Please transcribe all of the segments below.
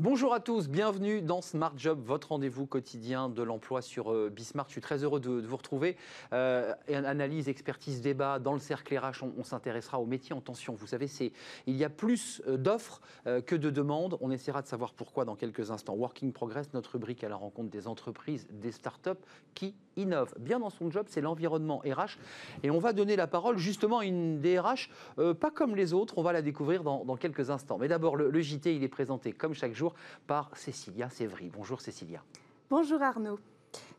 Bonjour à tous, bienvenue dans Smart Job, votre rendez-vous quotidien de l'emploi sur euh, Bismart. Je suis très heureux de, vous retrouver. Euh, analyse, expertise, débat dans le cercle RH, on, s'intéressera aux métiers en tension. Vous savez, il y a plus euh, d'offres que de demandes. On essaiera de savoir pourquoi dans quelques instants. Working Progress, notre rubrique à la rencontre des entreprises, des startups qui innovent. Bien dans son job, c'est l'environnement RH. Et on va donner la parole justement à une DRH, pas comme les autres. On va la découvrir dans, quelques instants. Mais d'abord, le, JT, il est présenté comme chaque jour par Cécilia Sévry. Bonjour Cécilia. Bonjour Arnaud.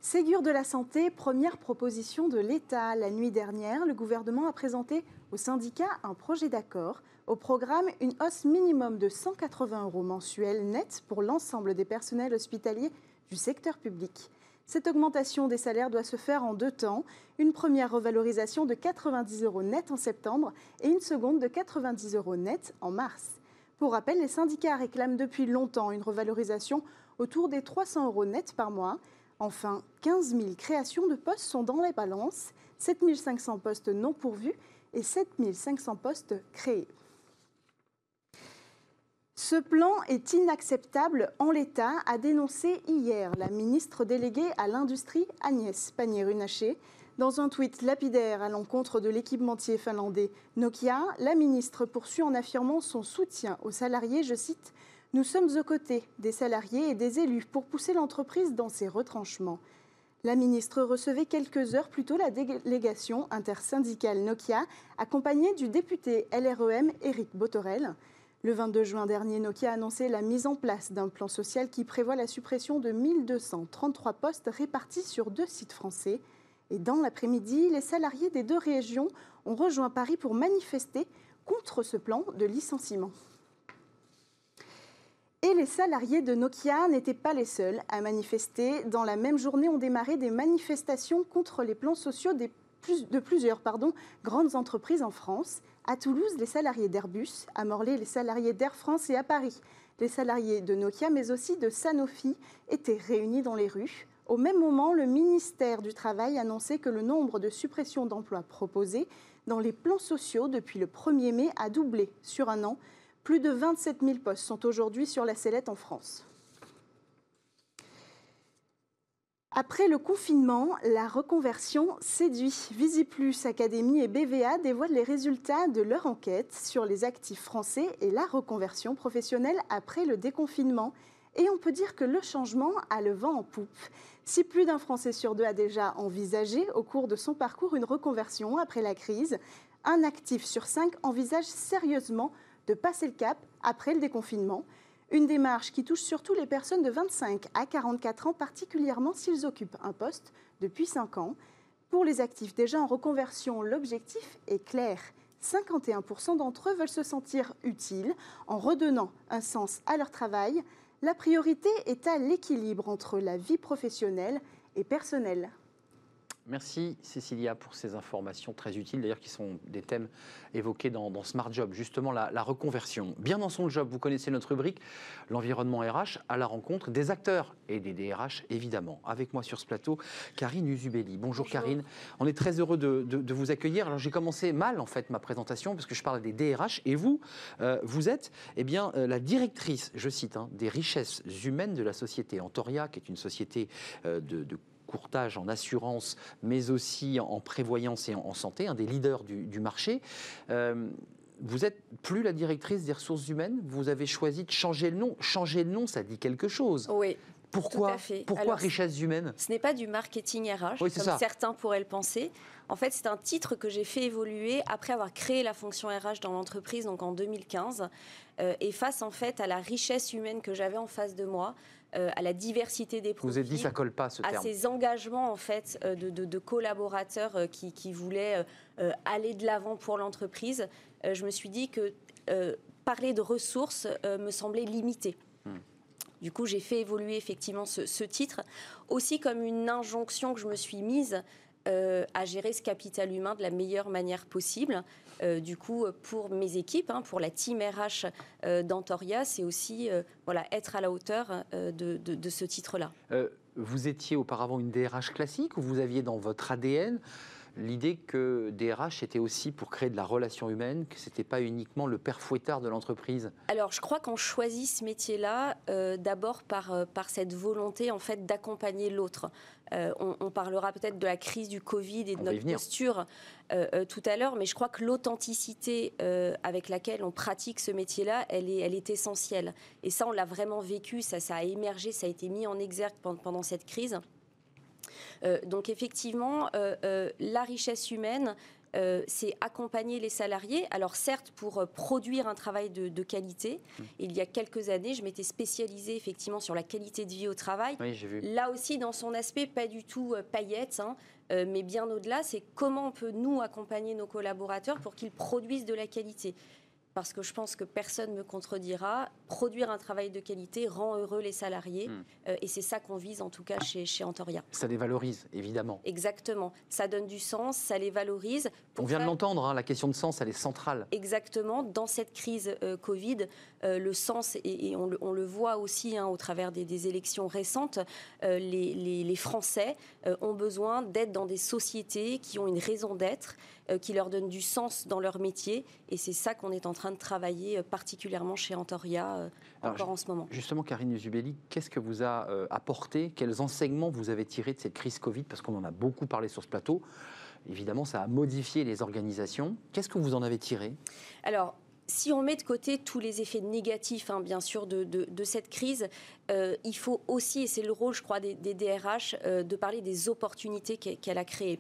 Ségur de la santé, première proposition de l'État. La nuit dernière, le gouvernement a présenté au syndicat un projet d'accord. Au programme, une hausse minimum de 180 euros mensuels net pour l'ensemble des personnels hospitaliers du secteur public. Cette augmentation des salaires doit se faire en deux temps. Une première revalorisation de 90 euros net en septembre et une seconde de 90 euros net en mars. Pour rappel, les syndicats réclament depuis longtemps une revalorisation autour des 300 euros nets par mois. Enfin, 15 000 créations de postes sont dans les balances, 7 500 postes non pourvus et 7 500 postes créés. Ce plan est inacceptable en l'état, a dénoncé hier la ministre déléguée à l'industrie Agnès Pannier-Runacher. Dans un tweet lapidaire à l'encontre de l'équipementier finlandais Nokia, la ministre poursuit en affirmant son soutien aux salariés, je cite, Nous sommes aux côtés des salariés et des élus pour pousser l'entreprise dans ses retranchements. La ministre recevait quelques heures plus tôt la délégation intersyndicale Nokia, accompagnée du député LREM Éric Botorel. Le 22 juin dernier, Nokia a annoncé la mise en place d'un plan social qui prévoit la suppression de 1233 postes répartis sur deux sites français. Et dans l'après-midi, les salariés des deux régions ont rejoint Paris pour manifester contre ce plan de licenciement. Et les salariés de Nokia n'étaient pas les seuls à manifester. Dans la même journée, ont démarré des manifestations contre les plans sociaux de plusieurs grandes entreprises en France. À Toulouse, les salariés d'Airbus, à Morlaix, les salariés d'Air France et à Paris, les salariés de Nokia, mais aussi de Sanofi, étaient réunis dans les rues. Au même moment, le ministère du Travail annonçait que le nombre de suppressions d'emplois proposées dans les plans sociaux depuis le 1er mai a doublé sur un an. Plus de 27 000 postes sont aujourd'hui sur la sellette en France. Après le confinement, la reconversion séduit. Visiplus Académie et BVA dévoilent les résultats de leur enquête sur les actifs français et la reconversion professionnelle après le déconfinement. Et on peut dire que le changement a le vent en poupe. Si plus d'un Français sur deux a déjà envisagé au cours de son parcours une reconversion après la crise, un actif sur cinq envisage sérieusement de passer le cap après le déconfinement. Une démarche qui touche surtout les personnes de 25 à 44 ans, particulièrement s'ils occupent un poste depuis 5 ans. Pour les actifs déjà en reconversion, l'objectif est clair. 51% d'entre eux veulent se sentir utiles en redonnant un sens à leur travail, la priorité est à l'équilibre entre la vie professionnelle et personnelle. Merci Cécilia pour ces informations très utiles, d'ailleurs qui sont des thèmes évoqués dans, Smart Job, justement la, reconversion. Bien dans son job, vous connaissez notre rubrique, l'environnement RH, à la rencontre des acteurs et des DRH, évidemment. Avec moi sur ce plateau, Karine Uzubeli. Bonjour, Karine, on est très heureux de, vous accueillir. Alors j'ai commencé mal en fait ma présentation, parce que je parle des DRH, et vous, euh, vous êtes eh bien, euh, la directrice, je cite, hein, des richesses humaines de la société Antoria, qui est une société euh, de, de courtage en assurance, mais aussi en prévoyance et en santé, un des leaders du, marché. Euh, vous n'êtes plus la directrice des ressources humaines, vous avez choisi de changer le nom. Changer le nom, ça dit quelque chose. Oui. Pourquoi, pourquoi richesse humaine? Ce n'est pas du marketing RH, comme certains pourraient le penser. En fait, c'est un titre que j'ai fait évoluer après avoir créé la fonction RH dans l'entreprise, donc en 2015. Euh, et face en fait à la richesse humaine que j'avais en face de moi, à la diversité des profils. Vous avez dit ça colle pas ce à ces engagements en fait euh, de, collaborateurs euh, qui, voulaient aller de l'avant pour l'entreprise. je me suis dit que parler de ressources me semblait limité. Hmm. Du coup, j'ai fait évoluer effectivement ce, ce, titre, aussi comme une injonction que je me suis mise à gérer ce capital humain de la meilleure manière possible. Euh, du coup, pour mes équipes, hein, pour la team RH euh, d'Antoria, c'est aussi euh, voilà, être à la hauteur de, ce titre-là. vous étiez auparavant une DRH classique ou vous aviez dans votre ADN l'idée que DRH était aussi pour créer de la relation humaine, que ce n'était pas uniquement le père fouettard de l'entreprise Alors, je crois qu'on choisit ce métier-là euh, d'abord par, euh, par cette volonté en fait d'accompagner l'autre. Euh, on, parlera peut-être de la crise du Covid et de notre posture tout à l'heure, mais je crois que l'authenticité avec laquelle on pratique ce métier-là, elle est, elle est essentielle. Et ça, on l'a vraiment vécu, ça, ça a émergé, ça a été mis en exergue pendant cette crise. Euh, donc effectivement, euh, euh, la richesse humaine, c'est accompagner les salariés. Alors certes, pour produire un travail de, qualité, mmh. il y a quelques années, je m'étais spécialisée effectivement sur la qualité de vie au travail. Oui, vu. Là aussi, dans son aspect, pas du tout paillette, hein, mais bien au-delà, c'est comment on peut nous accompagner nos collaborateurs pour qu'ils produisent de la qualité parce que je pense que personne ne me contredira, produire un travail de qualité rend heureux les salariés. Hmm. Euh, et c'est ça qu'on vise en tout cas chez, chez Antoria. Ça les valorise, évidemment. Exactement. Ça donne du sens, ça les valorise. On vient de l'entendre, hein, la question de sens, elle est centrale. Exactement. Dans cette crise euh, Covid, euh, le sens, et, on, le, voit aussi hein, au travers des, élections récentes, les, les, Français ont besoin d'être dans des sociétés qui ont une raison d'être, qui leur donnent du sens dans leur métier. Et c'est ça qu'on est en train de travailler euh, particulièrement chez Antoria euh, encore en ce moment. Justement, Karine Zubelli, qu'est-ce que vous a euh, apporté? Quels enseignements vous avez tirés de cette crise Covid? Parce qu'on en a beaucoup parlé sur ce plateau. Évidemment, ça a modifié les organisations. Qu'est-ce que vous en avez tiré? Alors, si on met de côté tous les effets négatifs, hein, bien sûr, de, cette crise, euh, il faut aussi, et c'est le rôle, je crois, des, DRH, euh, de parler des opportunités qu'elle a créées.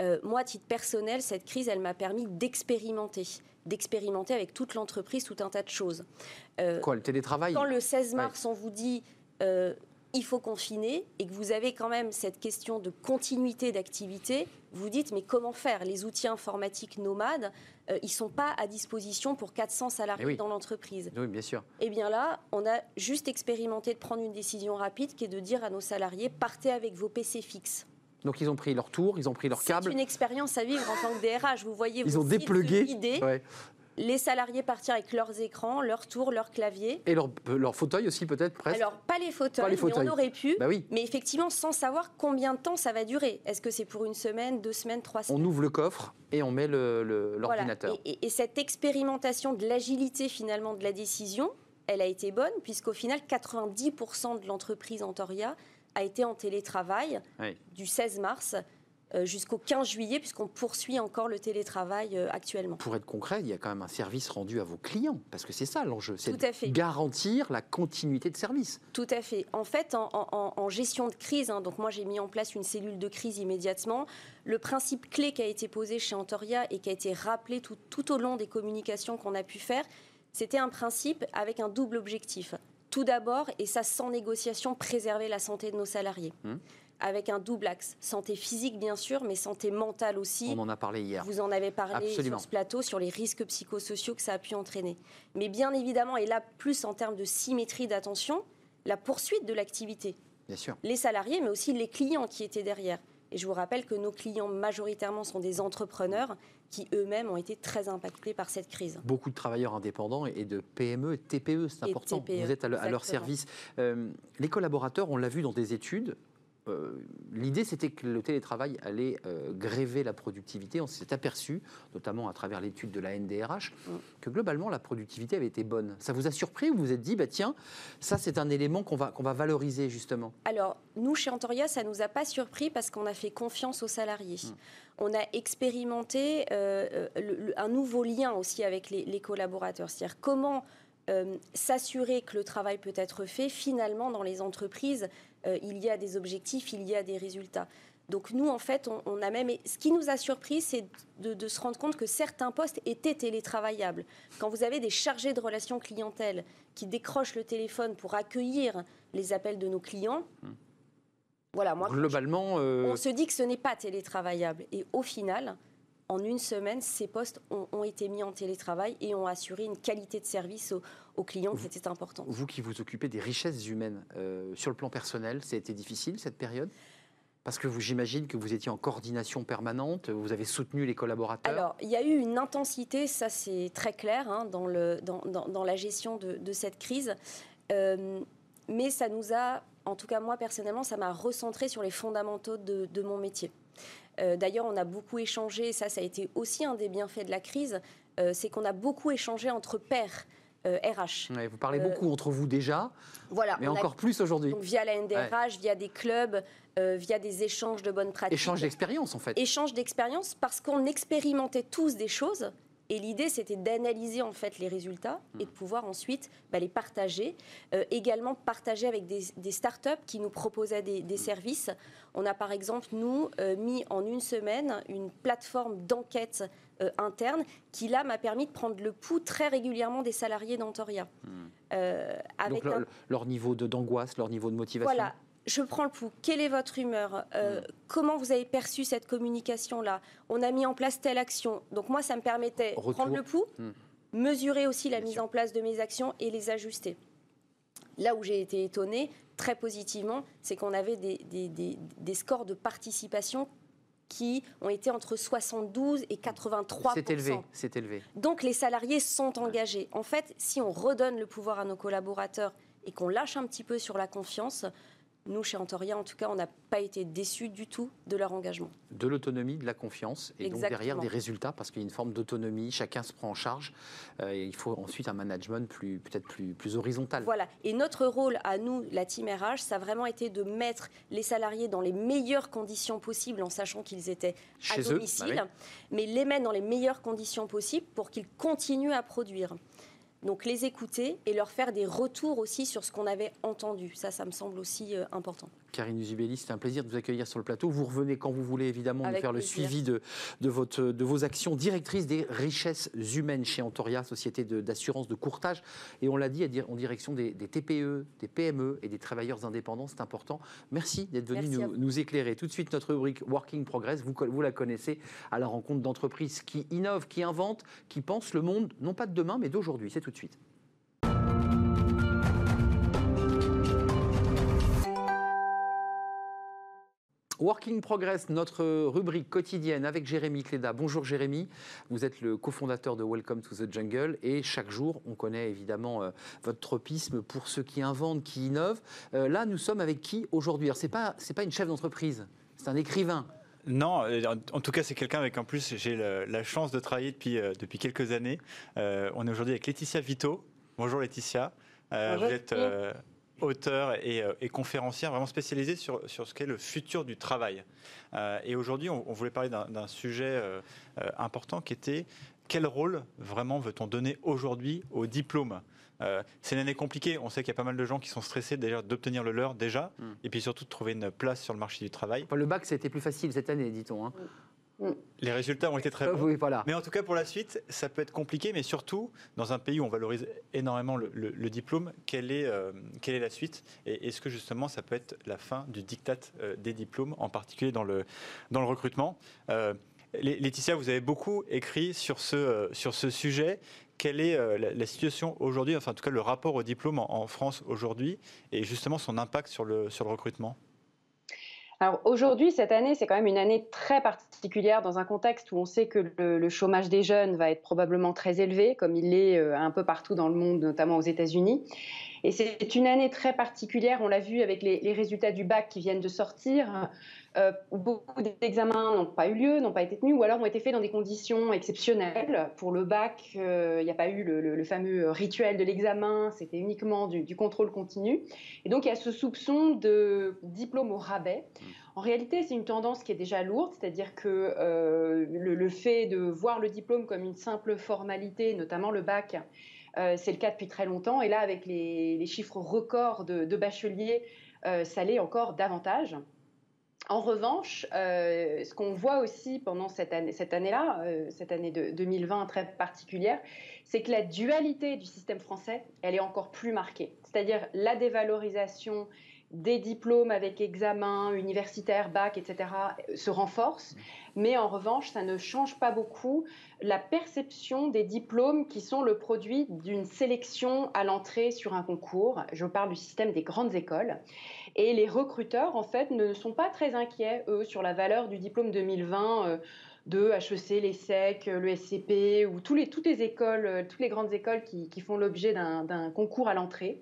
Euh, moi, à titre personnel, cette crise, elle m'a permis d'expérimenter d'expérimenter avec toute l'entreprise tout un tas de choses. Quoi, le télétravail? Quand le 16 mars, on vous dit il faut confiner et que vous avez quand même cette question de continuité d'activité, vous dites mais comment faire? Les outils informatiques nomades, euh, ils ne sont pas à disposition pour 400 salariés eh dans l'entreprise. Oui, bien sûr. Eh bien là, on a juste expérimenté de prendre une décision rapide qui est de dire à nos salariés partez avec vos PC fixes. Donc ils ont pris leur tour, ils ont pris leur câble. C'est une expérience à vivre en tant que DRH. Vous voyez, ils ont déplugué les salariés partir avec leurs écrans, leurs tours, leurs claviers. Et leurs leur fauteuils aussi peut-être presque Alors pas les fauteuils, mais on aurait pu. Bah oui. Mais effectivement sans savoir combien de temps ça va durer. Est-ce que c'est pour une semaine, deux semaines, trois semaines? On ouvre le coffre et on met l'ordinateur. Et, et, cette expérimentation de l'agilité finalement de la décision, elle a été bonne puisqu'au final 90% de l'entreprise Antoria a été en télétravail du 16 mars euh, jusqu'au 15 juillet, puisqu'on poursuit encore le télétravail euh, actuellement. Pour être concret, il y a quand même un service rendu à vos clients, parce que c'est ça l'enjeu, c'est de garantir la continuité de service. Tout à fait. En fait, en, gestion de crise, hein, donc moi j'ai mis en place une cellule de crise immédiatement. Le principe clé qui a été posé chez Antoria et qui a été rappelé tout, tout au long des communications qu'on a pu faire, c'était un principe avec un double objectif. Tout d'abord, et ça sans négociation, préserver la santé de nos salariés. Hum avec un double axe. Santé physique, bien sûr, mais santé mentale aussi. On en a parlé hier. Vous en avez parlé sur ce plateau, sur les risques psychosociaux que ça a pu entraîner. Mais bien évidemment, et là, plus en termes de symétrie d'attention, la poursuite de l'activité. Bien sûr. Les salariés, mais aussi les clients qui étaient derrière. Et je vous rappelle que nos clients majoritairement sont des entrepreneurs qui eux-mêmes ont été très impactés par cette crise. Beaucoup de travailleurs indépendants et de PME TPE, c'est important. TPE, Vous êtes à, leur service. Euh, les collaborateurs, on l'a vu dans des études, l'idée, c'était que le télétravail allait euh, gréver la productivité. On s'est aperçu, notamment à travers l'étude de la NDRH, mm. que globalement, la productivité avait été bonne. Ça vous a surpris ou vous vous êtes dit, bah, tiens, ça, c'est un élément qu'on va, qu'on va valoriser, justement? Alors, nous, chez Antoria, ça ne nous a pas surpris parce qu'on a fait confiance aux salariés. Mm. On a expérimenté euh, un nouveau lien aussi avec les, les collaborateurs. C'est-à-dire comment s'assurer que le travail peut être fait finalement dans les entreprises euh, il y a des objectifs, il y a des résultats. Donc nous, en fait, on, a même... Ce qui nous a surpris, c'est de, se rendre compte que certains postes étaient télétravaillables. Quand vous avez des chargés de relations clientèle qui décrochent le téléphone pour accueillir les appels de nos clients, hmm. voilà, moi, globalement, euh, on se dit que ce n'est pas télétravaillable. Et au final, en une semaine, ces postes ont, été mis en télétravail et ont assuré une qualité de service aux, clients qui était importante. Vous qui vous occupez des richesses humaines, euh, sur le plan personnel, ça a été difficile cette période? Parce que j'imagine que vous étiez en coordination permanente, vous avez soutenu les collaborateurs. Alors, il y a eu une intensité, ça c'est très clair, hein, dans, le, dans, dans, la gestion de, cette crise. Euh, mais ça nous a, en tout cas moi personnellement, ça m'a recentré sur les fondamentaux de, de mon métier. D'ailleurs, on a beaucoup échangé, ça, ça a été aussi un des bienfaits de la crise, c'est qu'on a beaucoup échangé entre pairs. RH. vous parlez beaucoup entre vous déjà, voilà, mais encore plus aujourd'hui. Via la NDRH, via des clubs, via des échanges de bonnes pratiques. Échange d'expérience en fait. Échange d'expérience parce qu'on expérimentait tous des choses et l'idée, c'était d'analyser en fait les résultats et de pouvoir ensuite bah, les partager. Euh, également partager avec des, des, startups qui nous proposaient des, services. On a par exemple, nous, euh, mis en une semaine une plateforme d'enquête euh, interne qui, là, m'a permis de prendre le pouls très régulièrement des salariés d'Antoria. Hmm. avec Donc leur niveau d'angoisse, leur niveau de motivation Voilà, je prends le pouls. Quelle est votre humeur? Euh, mm. Comment vous avez perçu cette communication-là? On a mis en place telle action. Donc moi, ça me permettait de prendre le pouls, mm. mesurer aussi la mise en place de mes actions et les ajuster. Là où j'ai été étonnée, très positivement, c'est qu'on avait des, scores de participation qui ont été entre 72 et 83 C'est élevé, c'est élevé. Donc les salariés sont engagés. En fait, si on redonne le pouvoir à nos collaborateurs et qu'on lâche un petit peu sur la confiance, nous, chez Antoria, en tout cas, on n'a pas été déçus du tout de leur engagement. De l'autonomie, de la confiance, et donc derrière des résultats, parce qu'il y a une forme d'autonomie, chacun se prend en charge. Euh, et il faut ensuite un management plus, peut-être plus, plus horizontal. Voilà. Et notre rôle à nous, la team RH, ça a vraiment été de mettre les salariés dans les meilleures conditions possibles, en sachant qu'ils étaient à bah domicile, mais les mettre dans les meilleures conditions possibles pour qu'ils continuent à produire. Donc les écouter et leur faire des retours aussi sur ce qu'on avait entendu. Ça, ça me semble aussi euh, important. Karine Uzubelli, c'est un plaisir de vous accueillir sur le plateau. Vous revenez quand vous voulez, évidemment, nous faire le suivi de, de, votre, de vos actions. Directrice des richesses humaines chez Antoria, société d'assurance de, courtage. Et on l'a dit, en direction des, TPE, des PME et des travailleurs indépendants. C'est important. Merci d'être venu nous, nous, éclairer. Tout de suite, notre rubrique Working Progress, vous, vous la connaissez, à la rencontre d'entreprises qui innovent, qui inventent, qui pensent le monde, non pas de demain, mais d'aujourd'hui. C'est tout de suite. Working Progress, notre rubrique quotidienne avec Jérémy Cléda. Bonjour Jérémy, vous êtes le cofondateur de Welcome to the Jungle et chaque jour, on connaît évidemment euh, votre tropisme pour ceux qui inventent, qui innovent. Euh, là, nous sommes avec qui aujourd'hui? Alors, ce n'est pas, pas une chef d'entreprise, c'est un écrivain. Non, euh, en tout cas, c'est quelqu'un avec en plus, j'ai la chance de travailler depuis, depuis quelques années. on est aujourd'hui avec Laetitia Vito. Bonjour Laetitia. Bonjour. Vous êtes auteur euh, et, conférencière vraiment spécialisée sur, sur ce qu'est le futur du travail. Euh, et aujourd'hui, on, voulait parler d'un sujet euh, important qui était quel rôle vraiment veut-on donner aujourd'hui au diplôme? C'est une année compliquée. On sait qu'il y a pas mal de gens qui sont stressés déjà d'obtenir le leur déjà, hmm. et puis surtout de trouver une place sur le marché du travail. le bac, c'était plus facile cette année, dit-on. Hein. Les résultats ont été très bons. Oui, voilà. Mais en tout cas, pour la suite, ça peut être compliqué, mais surtout, dans un pays où on valorise énormément le, diplôme, quelle est, euh, quelle est la suite? Et est-ce que justement, ça peut être la fin du diktat euh, des diplômes, en particulier dans le, dans le recrutement? Euh, Laetitia, vous avez beaucoup écrit sur ce, sur ce sujet. Quelle est la, situation aujourd'hui, enfin en tout cas le rapport au diplôme en, en France aujourd'hui, et justement son impact sur le, sur le recrutement? Alors aujourd'hui, cette année, c'est quand même une année très particulière dans un contexte où on sait que le, chômage des jeunes va être probablement très élevé, comme il l'est euh, un peu partout dans le monde, notamment aux États-Unis. Et c'est une année très particulière, on l'a vu avec les, résultats du bac qui viennent de sortir, euh, beaucoup d'examens n'ont pas eu lieu, n'ont pas été tenus, ou alors ont été faits dans des conditions exceptionnelles. Pour le bac, euh, il n'y a pas eu le, fameux rituel de l'examen, c'était uniquement du, contrôle continu. Et donc il y a ce soupçon de diplôme au rabais. En réalité, c'est une tendance qui est déjà lourde, c'est-à-dire que euh, le, fait de voir le diplôme comme une simple formalité, notamment le bac, euh, c'est le cas depuis très longtemps. Et là, avec les, chiffres records de, bacheliers, euh, ça l'est encore davantage. En revanche, euh, ce qu'on voit aussi pendant cette année, cette année-là, cette année de 2020 très particulière, c'est que la dualité du système français, elle est encore plus marquée. C'est-à-dire la dévalorisation des diplômes avec examen universitaire, bac, etc., se renforce. Mais en revanche, ça ne change pas beaucoup la perception des diplômes qui sont le produit d'une sélection à l'entrée sur un concours. Je parle du système des grandes écoles. Et les recruteurs, en fait, ne sont pas très inquiets, eux, sur la valeur du diplôme 2020 euh, de HEC, l'ESSEC, le SCP, ou euh, toutes les grandes écoles qui font l'objet d'un concours à l'entrée.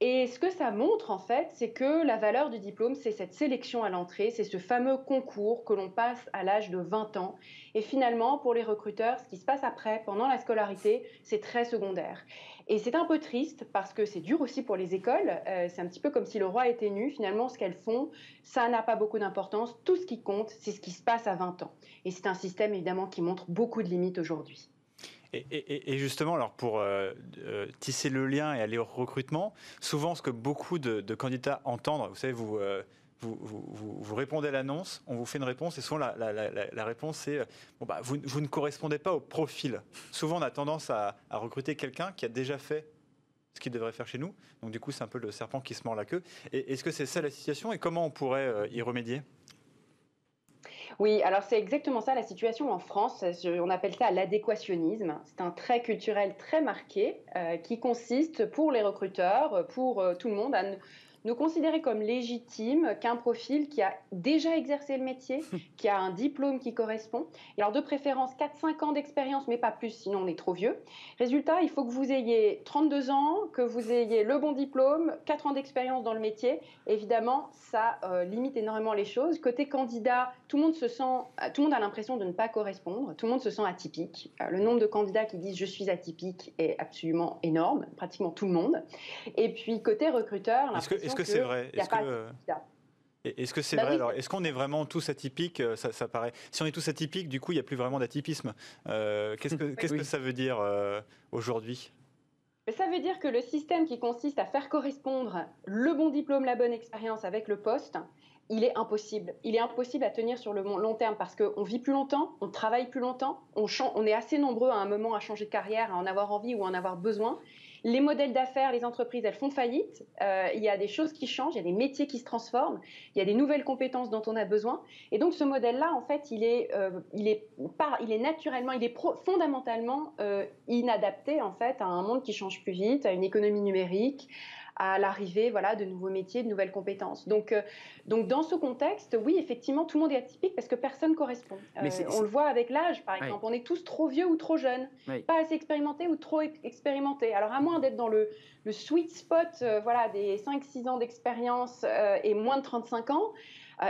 Et ce que ça montre, en fait, c'est que la valeur du diplôme, c'est cette sélection à l'entrée, c'est ce fameux concours que l'on passe à l'âge de 20 ans. Et finalement, pour les recruteurs, ce qui se passe après, pendant la scolarité, c'est très secondaire. Et c'est un peu triste parce que c'est dur aussi pour les écoles. Euh, c'est un petit peu comme si le roi était nu. Finalement, ce qu'elles font, ça n'a pas beaucoup d'importance. Tout ce qui compte, c'est ce qui se passe à 20 ans. Et c'est un système, évidemment, qui montre beaucoup de limites aujourd'hui. Et, justement, alors pour euh, euh, tisser le lien et aller au recrutement, souvent ce que beaucoup de, candidats entendent, vous savez, euh, vous, vous, vous, répondez à l'annonce, on vous fait une réponse, et souvent la, réponse c'est bon, bah, vous, ne correspondez pas au profil. Souvent, on a tendance à, à recruter quelqu'un qui a déjà fait ce qu'il devrait faire chez nous. Donc du coup, c'est un peu le serpent qui se mord la queue. Est-ce que c'est ça la situation et comment on pourrait y remédier? Oui, alors c'est exactement ça la situation en France. On appelle ça l'adéquationnisme. C'est un trait culturel très marqué euh, qui consiste pour les recruteurs, pour euh, tout le monde, à nous considérer comme légitime qu'un profil qui a déjà exercé le métier, qui a un diplôme qui correspond. Et alors de préférence 4-5 ans d'expérience, mais pas plus, sinon on est trop vieux. Résultat, il faut que vous ayez 32 ans, que vous ayez le bon diplôme, 4 ans d'expérience dans le métier. Évidemment, ça euh, limite énormément les choses. Côté candidat, tout le monde se sent, euh, tout le monde a l'impression de ne pas correspondre, tout le monde se sent atypique. Euh, le nombre de candidats qui disent je suis atypique est absolument énorme, pratiquement tout le monde. Et puis côté recruteur, est-ce que c'est vrai? Est-ce que... Est-ce que c'est bah vrai Alors, est-ce qu'on est vraiment tous atypiques? Euh, ça, ça, paraît. Si on est tous atypiques, du coup, il n'y a plus vraiment d'atypisme. Euh, qu'est-ce que, qu'est-ce que ça veut dire euh, aujourd'hui? Ça veut dire que le système qui consiste à faire correspondre le bon diplôme, la bonne expérience avec le poste, il est impossible. Il est impossible à tenir sur le long terme parce qu'on vit plus longtemps, on travaille plus longtemps, on, on est assez nombreux à un moment à changer de carrière, à en avoir envie ou à en avoir besoin. Les modèles d'affaires, les entreprises, elles font faillite. Euh, il y a des choses qui changent, il y a des métiers qui se transforment, il y a des nouvelles compétences dont on a besoin. Et donc ce modèle-là, en fait, il est, euh, il est, il est naturellement, il est fondamentalement euh, inadapté en fait à un monde qui change plus vite, à une économie numérique, à l'arrivée voilà, de nouveaux métiers, de nouvelles compétences. Donc, euh, donc dans ce contexte, oui, effectivement, tout le monde est atypique parce que personne correspond. Euh, on le voit avec l'âge, par exemple. On est tous trop vieux ou trop jeunes, pas assez expérimentés ou trop expérimentés. Alors à moins d'être dans le, le sweet spot euh, voilà, des 5-6 ans d'expérience et moins de 35 ans,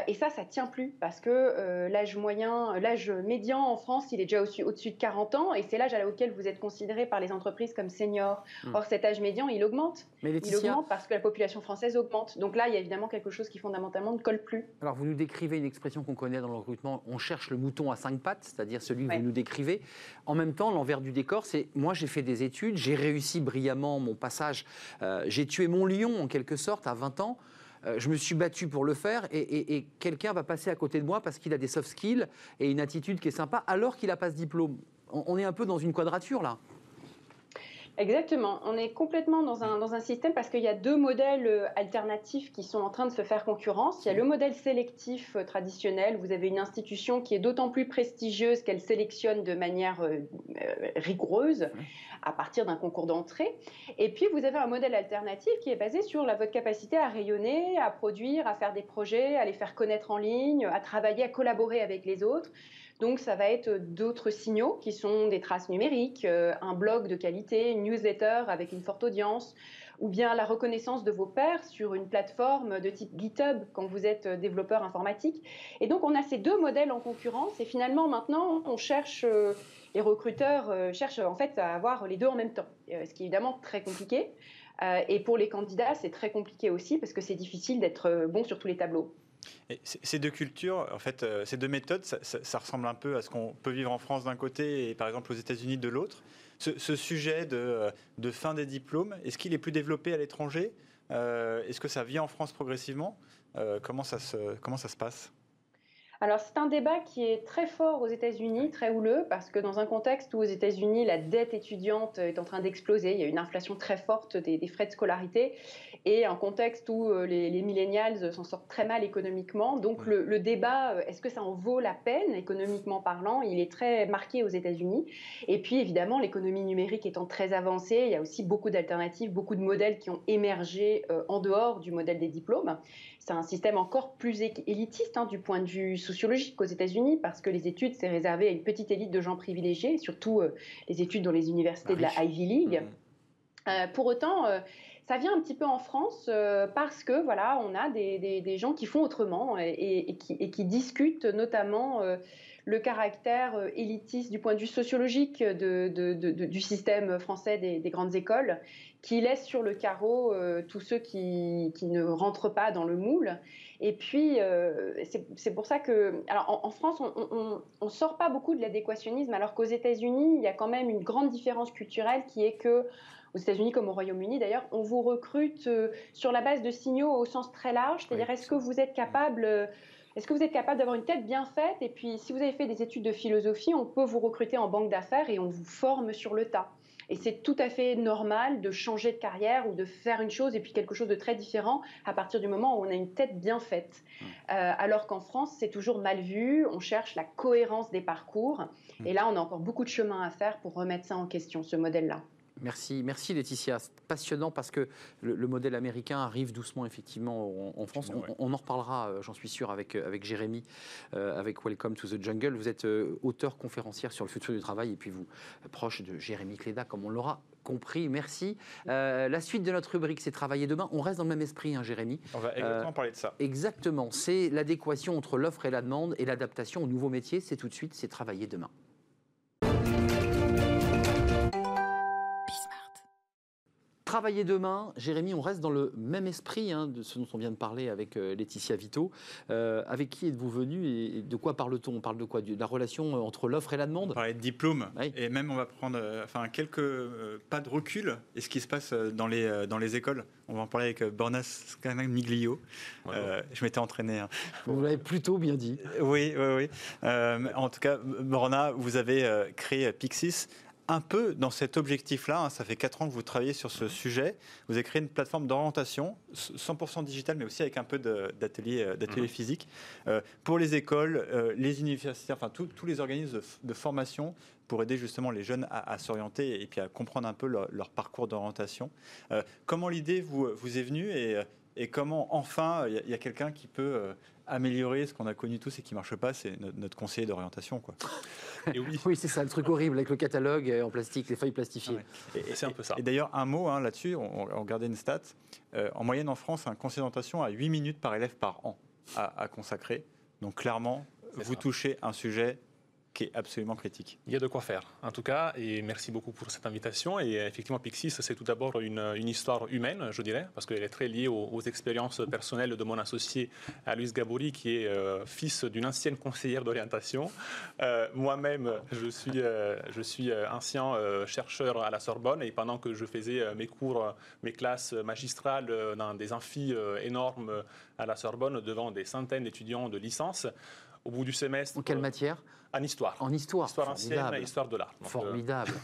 et ça, ça tient plus parce que euh, l'âge moyen, l'âge médian en France, il est déjà au-dessus de 40 ans et c'est l'âge auquel vous êtes considéré par les entreprises comme senior. Hmm. Or, cet âge médian, il augmente. Mais Il augmente parce que la population française augmente. Donc là, il y a évidemment quelque chose qui fondamentalement ne colle plus. Alors, vous nous décrivez une expression qu'on connaît dans le recrutement on cherche le mouton à cinq pattes, c'est-à-dire celui que vous nous décrivez. En même temps, l'envers du décor, c'est moi, j'ai fait des études, j'ai réussi brillamment mon passage, euh, j'ai tué mon lion en quelque sorte à 20 ans. Euh, je me suis battu pour le faire et, quelqu'un va passer à côté de moi parce qu'il a des soft skills et une attitude qui est sympa alors qu'il n'a pas ce diplôme. on est un peu dans une quadrature là. Exactement. On est complètement dans un, dans un système parce qu'il y a deux modèles euh, alternatifs qui sont en train de se faire concurrence. Il y a le modèle sélectif euh, traditionnel. Vous avez une institution qui est d'autant plus prestigieuse qu'elle sélectionne de manière euh, rigoureuse à partir d'un concours d'entrée. Et puis, vous avez un modèle alternatif qui est basé sur la, votre capacité à rayonner, à produire, à faire des projets, à les faire connaître en ligne, à travailler, à collaborer avec les autres. Donc ça va être d'autres signaux qui sont des traces numériques, euh, un blog de qualité, une newsletter avec une forte audience, ou bien la reconnaissance de vos pairs sur une plateforme de type GitHub quand vous êtes euh, développeur informatique. Et donc on a ces deux modèles en concurrence et finalement maintenant on cherche, euh, les recruteurs cherchent en fait à avoir les deux en même temps, ce qui est évidemment très compliqué. et pour les candidats c'est très compliqué aussi parce que c'est difficile d'être bon sur tous les tableaux ces deux cultures, en fait, euh, ces deux méthodes, ça, ressemble un peu à ce qu'on peut vivre en France d'un côté et par exemple aux États-Unis de l'autre. Ce, sujet euh, de, fin des diplômes, est-ce qu'il est plus développé à l'étranger? Euh, Est-ce que ça vient en France progressivement? Comment, ça se, comment ça se passe? Alors c'est un débat qui est très fort aux États-Unis, très houleux, parce que dans un contexte où aux États-Unis la dette étudiante est en train d'exploser, il y a une inflation très forte des, frais de scolarité, et un contexte où euh, les, les millennials s'en sortent très mal économiquement. Donc le, débat, euh, est-ce que ça en vaut la peine économiquement parlant, il est très marqué aux États-Unis. Et puis évidemment, l'économie numérique étant très avancée, il y a aussi beaucoup d'alternatives, beaucoup de modèles qui ont émergé euh, en dehors du modèle des diplômes. C'est un système encore plus élitiste hein, du point de vue sociologique aux États-Unis parce que les études, c'est réservé à une petite élite de gens privilégiés, surtout les études dans les universités de la Ivy League. Mmh. pour autant, ça vient un petit peu en France parce que voilà, on a des, gens qui font autrement et, qui, discutent notamment le caractère euh, élitiste du point de vue sociologique du système français des, grandes écoles, qui laisse sur le carreau euh, tous ceux qui, ne rentrent pas dans le moule. Et puis, euh, c'est pour ça que, alors en, France, on ne sort pas beaucoup de l'adéquationnisme, alors qu'aux États-Unis, il y a quand même une grande différence culturelle qui est que aux États-Unis comme au Royaume-Uni d'ailleurs, on vous recrute sur la base de signaux au sens très large, c'est-à-dire est-ce que vous êtes capable est-ce que vous êtes capable d'avoir une tête bien faite? Et puis, si vous avez fait des études de philosophie, on peut vous recruter en banque d'affaires et on vous forme sur le tas. Et c'est tout à fait normal de changer de carrière ou de faire une chose et puis quelque chose de très différent à partir du moment où on a une tête bien faite. Mmh. Euh, alors qu'en France, c'est toujours mal vu, on cherche la cohérence des parcours. Mmh. Et là, on a encore beaucoup de chemin à faire pour remettre ça en question, ce modèle-là. Merci, merci Laetitia. Passionnant parce que le, modèle américain arrive doucement effectivement en, France. On, en reparlera, euh, j'en suis sûr, avec, euh, avec Jérémy, euh, avec Welcome to the Jungle. Vous êtes auteur conférencière sur le futur du travail et puis vous, proche de Jérémy Cléda, comme on l'aura compris. Merci. la suite de notre rubrique, c'est Travailler demain. On reste dans le même esprit, hein, Jérémy. On va exactement parler de ça. Exactement. C'est l'adéquation entre l'offre et la demande et l'adaptation aux nouveaux métiers. C'est tout de suite, c'est Travailler demain. Travailler demain, Jérémy, on reste dans le même esprit hein, de ce dont on vient de parler avec euh, Laetitia Vito. Euh, avec qui êtes-vous venu et, de quoi parle-t-on? On parle de quoi? De la relation euh, entre l'offre et la demande? On parle de diplôme. Et même, on va prendre enfin, quelques pas de recul et ce qui se passe dans les, dans les écoles. On va en parler avec Bornas Miglio. je m'étais entraîné. Hein. Vous l'avez plutôt bien dit. Oui, oui, oui. en tout cas, Borna, vous avez créé Pixis un peu dans cet objectif-là. Hein, ça fait 4 ans que vous travaillez sur ce sujet. Vous avez créé une plateforme d'orientation, 100% digitale, mais aussi avec un peu d'ateliers euh, physiques, euh, pour les écoles, euh, les universités, enfin tous les organismes de, formation pour aider justement les jeunes à, s'orienter et puis à comprendre un peu leur, parcours d'orientation. comment l'idée vous, vous est venue et, et comment enfin il y a, quelqu'un qui peut améliorer ce qu'on a connu tous et qui ne marche pas, c'est notre conseiller d'orientation. Quoi. oui, c'est ça, le truc horrible avec le catalogue en plastique, les feuilles plastifiées. c'est un peu ça. Et d'ailleurs, un mot hein, là-dessus, on, regardait une stat. Euh, en moyenne en France, un conseiller d'orientation a 8 minutes par élève par an à, consacrer. Donc clairement, vous touchez un sujet qui est absolument critique. Il y a de quoi faire, en tout cas, et merci beaucoup pour cette invitation. Et effectivement, Pixis, c'est tout d'abord une, histoire humaine, je dirais, parce qu'elle est très liée aux, expériences personnelles de mon associé Aloïs Gabouri, qui est euh, fils d'une ancienne conseillère d'orientation. Euh, moi-même, je euh, je suis ancien chercheur à la Sorbonne, et pendant que je faisais mes cours, mes classes magistrales dans des amphis énormes à la Sorbonne, devant des centaines d'étudiants de licence, au bout du semestre. En quelle matière En histoire. En histoire. Histoire ancienne et histoire de l'art. Formidable.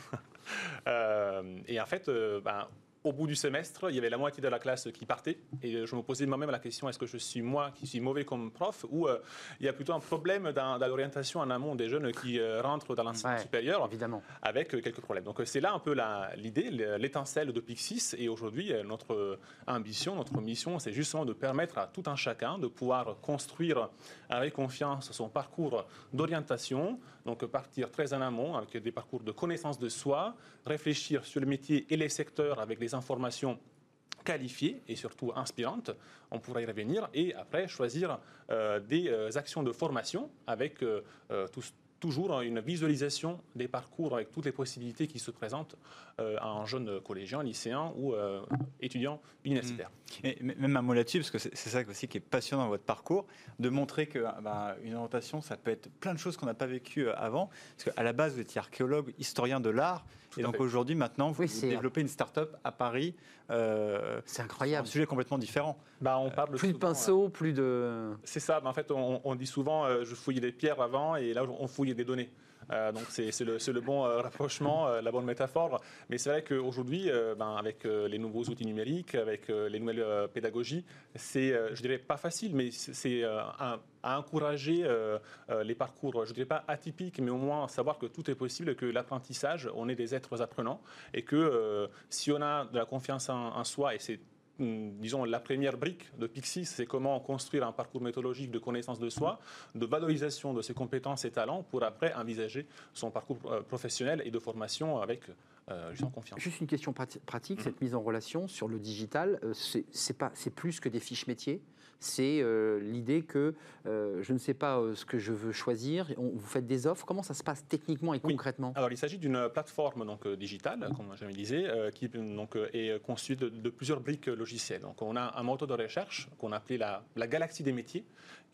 Euh, et en fait, euh, ben, au bout du semestre, il y avait la moitié de la classe qui partait. Et je me posais moi-même la question est-ce que je suis moi qui suis mauvais comme prof ou euh, il y a plutôt un problème dans, l'orientation en amont des jeunes qui euh, rentrent dans l'enseignement supérieur évidemment. avec euh, quelques problèmes. Donc c'est là un peu l'idée, l'étincelle de Pixis. Et aujourd'hui, notre ambition, notre mission, c'est justement de permettre à tout un chacun de pouvoir construire avec confiance son parcours d'orientation. Donc partir très en amont avec des parcours de connaissance de soi, réfléchir sur le métier et les secteurs avec les informations qualifiées et surtout inspirantes, on pourra y revenir, et après choisir euh, des euh, actions de formation avec euh, toujours une visualisation des parcours avec toutes les possibilités qui se présentent à un jeune collégien, lycéen ou étudiant universitaire. Et même un mot là-dessus, parce que c'est ça aussi qui est passionnant dans votre parcours, de montrer que bah, une orientation, ça peut être plein de choses qu'on n'a pas vécues avant. Parce qu'à la base, vous étiez archéologue, historien de l'art, et donc aujourd'hui, maintenant, vous, développez une start-up à Paris. Euh, c'est incroyable. Un sujet complètement différent. Bah, on parle plus de pinceaux, plus de. C'est ça. en fait, on, dit souvent, euh, je fouillais les pierres avant, et là, on fouille des données. Euh, donc c'est le, bon euh, rapprochement, euh, la bonne métaphore. Mais c'est vrai qu'aujourd'hui, ben, avec les nouveaux outils numériques, avec les nouvelles pédagogies, c'est, je dirais pas facile, mais c'est à encourager les parcours, je dirais pas atypiques, mais au moins savoir que tout est possible, que l'apprentissage, on est des êtres apprenants, et que si on a de la confiance en, en soi, et c'est hum, disons, la première brique de Pixis, c'est comment construire un parcours méthodologique de connaissance de soi, de valorisation de ses compétences et talents pour après envisager son parcours euh, professionnel et de formation avec euh, confiance. Juste une question pratique, cette mise en relation sur le digital, euh, c'est plus que des fiches métiers. C'est euh, l'idée que je ne sais pas ce que je veux choisir, vous faites des offres, comment ça se passe techniquement et concrètement? Alors il s'agit d'une plateforme donc, digitale, comme je disais, qui donc, est constituée de, plusieurs briques logicielles. Donc on a un moteur de recherche qu'on appelait la, la galaxie des métiers,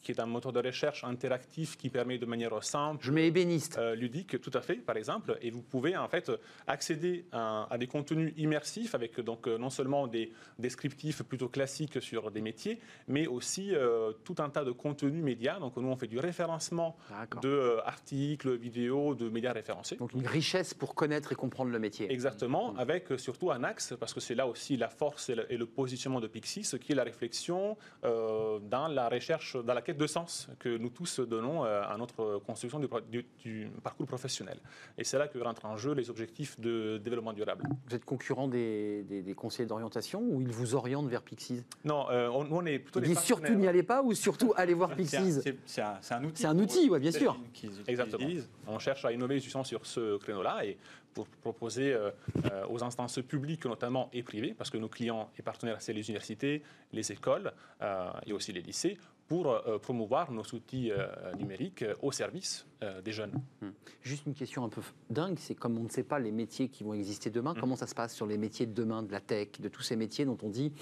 qui est un moteur de recherche interactif qui permet de manière simple, je mets ébéniste, ludique, tout à fait, par exemple, et vous pouvez en fait accéder à, à des contenus immersifs avec donc non seulement des descriptifs plutôt classiques sur des métiers, mais aussi euh, tout un tas de contenus médias. Donc nous, on fait du référencement d'articles, euh, vidéos, de médias référencés. Donc une richesse pour connaître et comprendre le métier. Exactement, mmh. avec euh, surtout un axe, parce que c'est là aussi la force et le, positionnement de Pixie, ce qui est la réflexion dans la recherche, dans la quête de sens que nous tous donnons à notre construction du, parcours professionnel. Et c'est là que rentrent en jeu les objectifs de développement durable. Vous êtes concurrent des, conseillers d'orientation ou ils vous orientent vers Pixie Non, on, on, est plutôt des surtout n'y allez pas ou surtout allez voir Pixies? C'est un, outil. C'est un outil, oui, bien sûr. Exactement. On cherche à innover justement sur ce créneau-là et pour proposer euh, euh, aux instances publiques notamment et privées, parce que nos clients et partenaires, c'est les universités, les écoles euh, et aussi les lycées, pour promouvoir nos outils numériques au service des jeunes. Hum. Juste une question un peu dingue, c'est comme on ne sait pas les métiers qui vont exister demain, hum. comment ça se passe sur les métiers de demain, de la tech, de tous ces métiers dont on dit,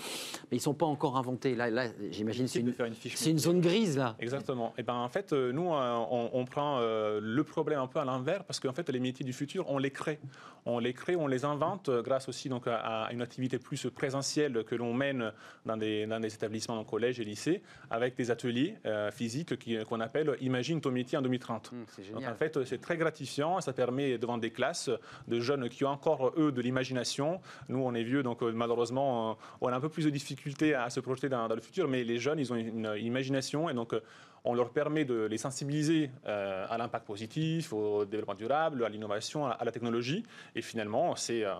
mais ils ne sont pas encore inventés. Là, là j'imagine c'est une, une, une, zone grise là. Exactement. Et eh ben en fait, nous, on, prend le problème un peu à l'envers parce qu'en fait, les métiers du futur, on les crée. On les crée, on les invente grâce aussi donc, à, une activité plus présentielle que l'on mène dans des, dans des établissements, en collège et lycée, avec des ateliers euh, physiques qu'on appelle Imagine ton métier en 2030. Mmh, Donc en fait, c'est très gratifiant. Ça permet devant des classes de jeunes qui ont encore, eux, de l'imagination. Nous, on est vieux, donc euh, malheureusement, on a un peu plus de difficultés à se projeter dans, dans le futur, mais les jeunes, ils ont une, imagination et donc on leur permet de les sensibiliser euh, à l'impact positif, au développement durable, à l'innovation, à, la technologie. Et finalement, c'est un,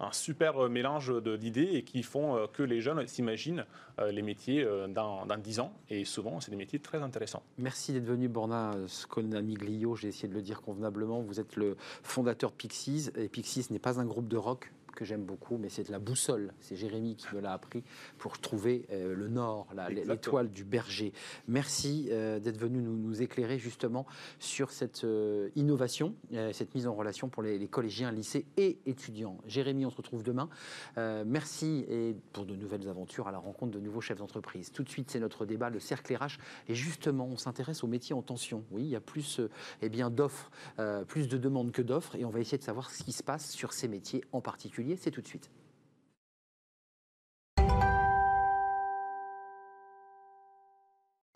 un, super mélange d'idées qui font euh, que les jeunes s'imaginent euh, les métiers dans, dans 10 ans. Et souvent, c'est des métiers très intéressants. Merci d'être venu, Borna Sconamiglio. J'ai essayé de le dire convenablement. Vous êtes le fondateur Pixies. Et Pixies n'est pas un groupe de rock, que j'aime beaucoup, mais c'est de la boussole. C'est Jérémy qui me l'a appris pour trouver euh, le nord, l'étoile du berger. Merci euh, d'être venu nous, nous, éclairer justement sur cette euh, innovation, cette mise en relation pour les, collégiens, lycées et étudiants. Jérémy, on se retrouve demain. merci et pour de nouvelles aventures à la rencontre de nouveaux chefs d'entreprise. Tout de suite, c'est notre débat, le cercle RH. Et justement, on s'intéresse aux métiers en tension. Oui, il y a plus eh bien d'offres, plus de demandes que d'offres, et on va essayer de savoir ce qui se passe sur ces métiers en particulier c'est tout de suite.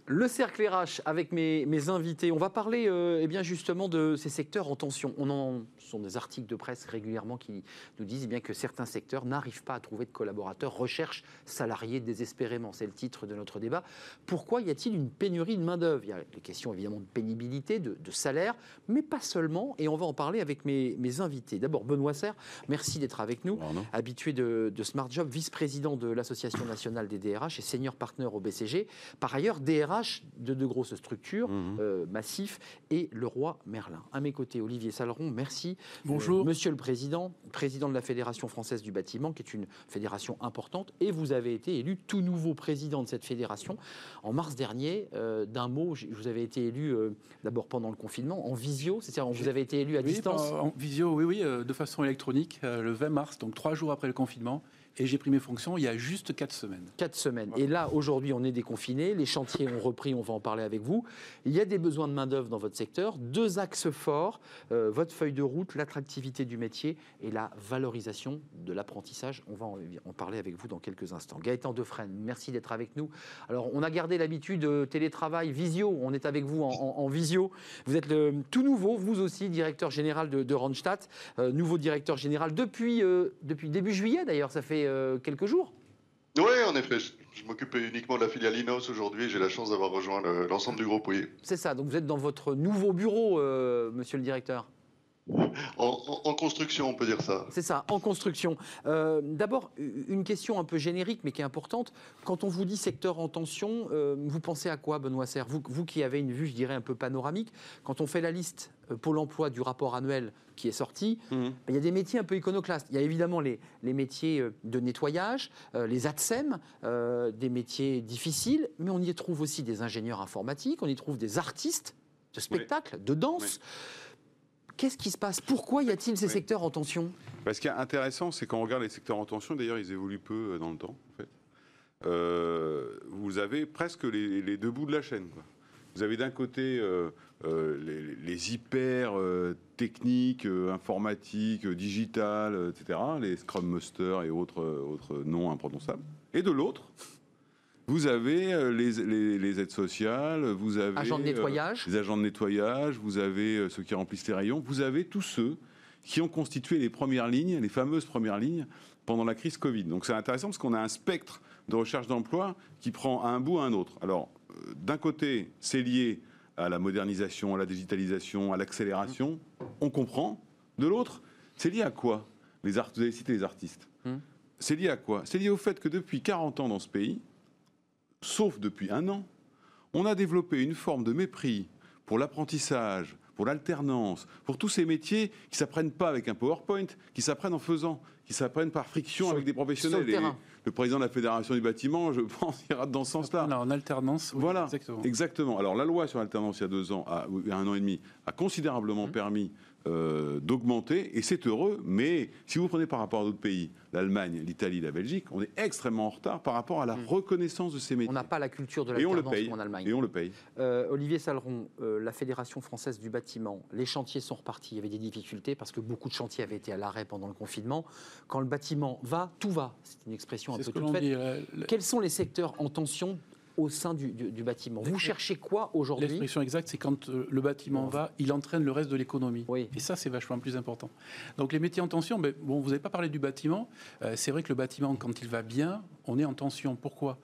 Le cercle RH avec mes, invités. On va parler euh, eh bien justement de ces secteurs en tension. On en sont des articles de presse régulièrement qui nous disent eh bien que certains secteurs n'arrivent pas à trouver de collaborateurs, recherchent salariés désespérément. C'est le titre de notre débat. Pourquoi y a-t-il une pénurie de main d'œuvre Il y a les questions évidemment de pénibilité, de, salaire, mais pas seulement. Et on va en parler avec mes, invités. D'abord Benoît Serre, merci d'être avec nous, habitué de, Smart Job, vice-président de l'association nationale des DRH et senior partner au BCG. Par ailleurs, DRH de de grosses structures, mhm. euh, massifs, et le roi Merlin. À mes côtés, Olivier Saleron, merci. Bonjour. Euh, monsieur le Président, président de la Fédération française du bâtiment, qui est une fédération importante, et vous avez été élu tout nouveau président de cette fédération en mars dernier. Euh, d'un mot, vous avez été élu d'abord pendant le confinement, en visio, c'est-à-dire vous avez été élu à distance En visio, oui, oui, de façon électronique, le 20 mars, donc trois jours après le confinement. Et j'ai pris mes fonctions il y a juste quatre semaines. Quatre semaines. Et là, aujourd'hui, on est déconfiné, les chantiers ont repris, on va en parler avec vous. Il y a des besoins de main-d'œuvre dans votre secteur. Deux axes forts euh, votre feuille de route, l'attractivité du métier et la valorisation de l'apprentissage. On va en, parler avec vous dans quelques instants. Gaëtan Defresne, merci d'être avec nous. Alors, on a gardé l'habitude de télétravail visio. On est avec vous en, visio. Vous êtes le, tout nouveau, vous aussi, directeur général de, de Randstad, euh, nouveau directeur général depuis, euh, depuis début juillet d'ailleurs. Ça fait euh, quelques jours. Oui, en effet. Je, m'occupe uniquement de la filiale Inos aujourd'hui. J'ai la chance d'avoir rejoint l'ensemble du groupe, oui. C'est ça. Donc vous êtes dans votre nouveau bureau, euh, monsieur le directeur En, construction, on peut dire ça. C'est ça, en construction. Euh, d'abord, une question un peu générique, mais qui est importante. Quand on vous dit secteur en tension, euh, vous pensez à quoi, Benoît Serre? Vous, vous, qui avez une vue, je dirais, un peu panoramique, quand on fait la liste euh, Pôle emploi du rapport annuel qui est sorti, mmh. ben, il y a des métiers un peu iconoclastes. Il y a évidemment les, les métiers de nettoyage, les ATSEM, des métiers difficiles, mais on y trouve aussi des ingénieurs informatiques, on y trouve des artistes de spectacle, de danse. Qu'est-ce qui se passe? Pourquoi y a-t-il ces secteurs en tension? Ce qui est intéressant, c'est quand on regarde les secteurs en tension, d'ailleurs, ils évoluent peu euh, dans le temps, en fait. Euh, vous avez presque les, deux bouts de la chaîne. Vous avez d'un côté euh, les, hyper techniques, informatiques, digitales, etc., les Scrum Master et autres, autres noms imprononçables. Et de l'autre, vous avez euh, les, aides sociales, vous avez agents de euh, nettoyage. les agents de nettoyage, vous avez euh, ceux qui remplissent les rayons, vous avez tous ceux qui ont constitué les premières lignes, les fameuses premières lignes pendant la crise Covid. Donc c'est intéressant parce qu'on a un spectre de recherche d'emploi qui prend un bout à un autre. Alors d'un côté, c'est lié à la modernisation, à la digitalisation, à l'accélération, on comprend. De l'autre, c'est lié à quoi les art... Vous avez cité les artistes. Hum. C'est lié à quoi? C'est lié au fait que depuis 40 ans dans ce pays, sauf depuis un an, on a développé une forme de mépris pour l'apprentissage, pour l'alternance, pour tous ces métiers qui s'apprennent pas avec un PowerPoint, qui s'apprennent en faisant, qui s'apprennent par friction avec des professionnels. Le, président de la fédération du bâtiment, je pense, ira dans ce sens-là. En alternance, voilà, exactement. Alors la loi sur l'alternance il y a deux ans, il y a un an et demi, a considérablement mmh. permis euh, d'augmenter, et c'est heureux, mais si vous prenez par rapport à d'autres pays, l'Allemagne, l'Italie, la Belgique, on est extrêmement en retard par rapport à la hmm. reconnaissance de ces métiers. On n'a pas la culture de l'alternance en Allemagne. Et on le paye. Euh, Olivier Saleron, euh, la Fédération française du bâtiment, les chantiers sont repartis, il y avait des difficultés parce que beaucoup de chantiers avaient été à l'arrêt pendant le confinement. Quand le bâtiment va, tout va. C'est une expression un peu toute faite. Quels sont les secteurs en tension au sein du, bâtiment. Vous cherchez quoi aujourd'hui L'expression exacte, c'est quand euh, le bâtiment va, il entraîne le reste de l'économie. Et ça, c'est vachement plus important. Donc les métiers en tension, ben, bon, vous n'avez pas parlé du bâtiment. Euh, c'est vrai que le bâtiment, quand il va bien, on est en tension. Pourquoi?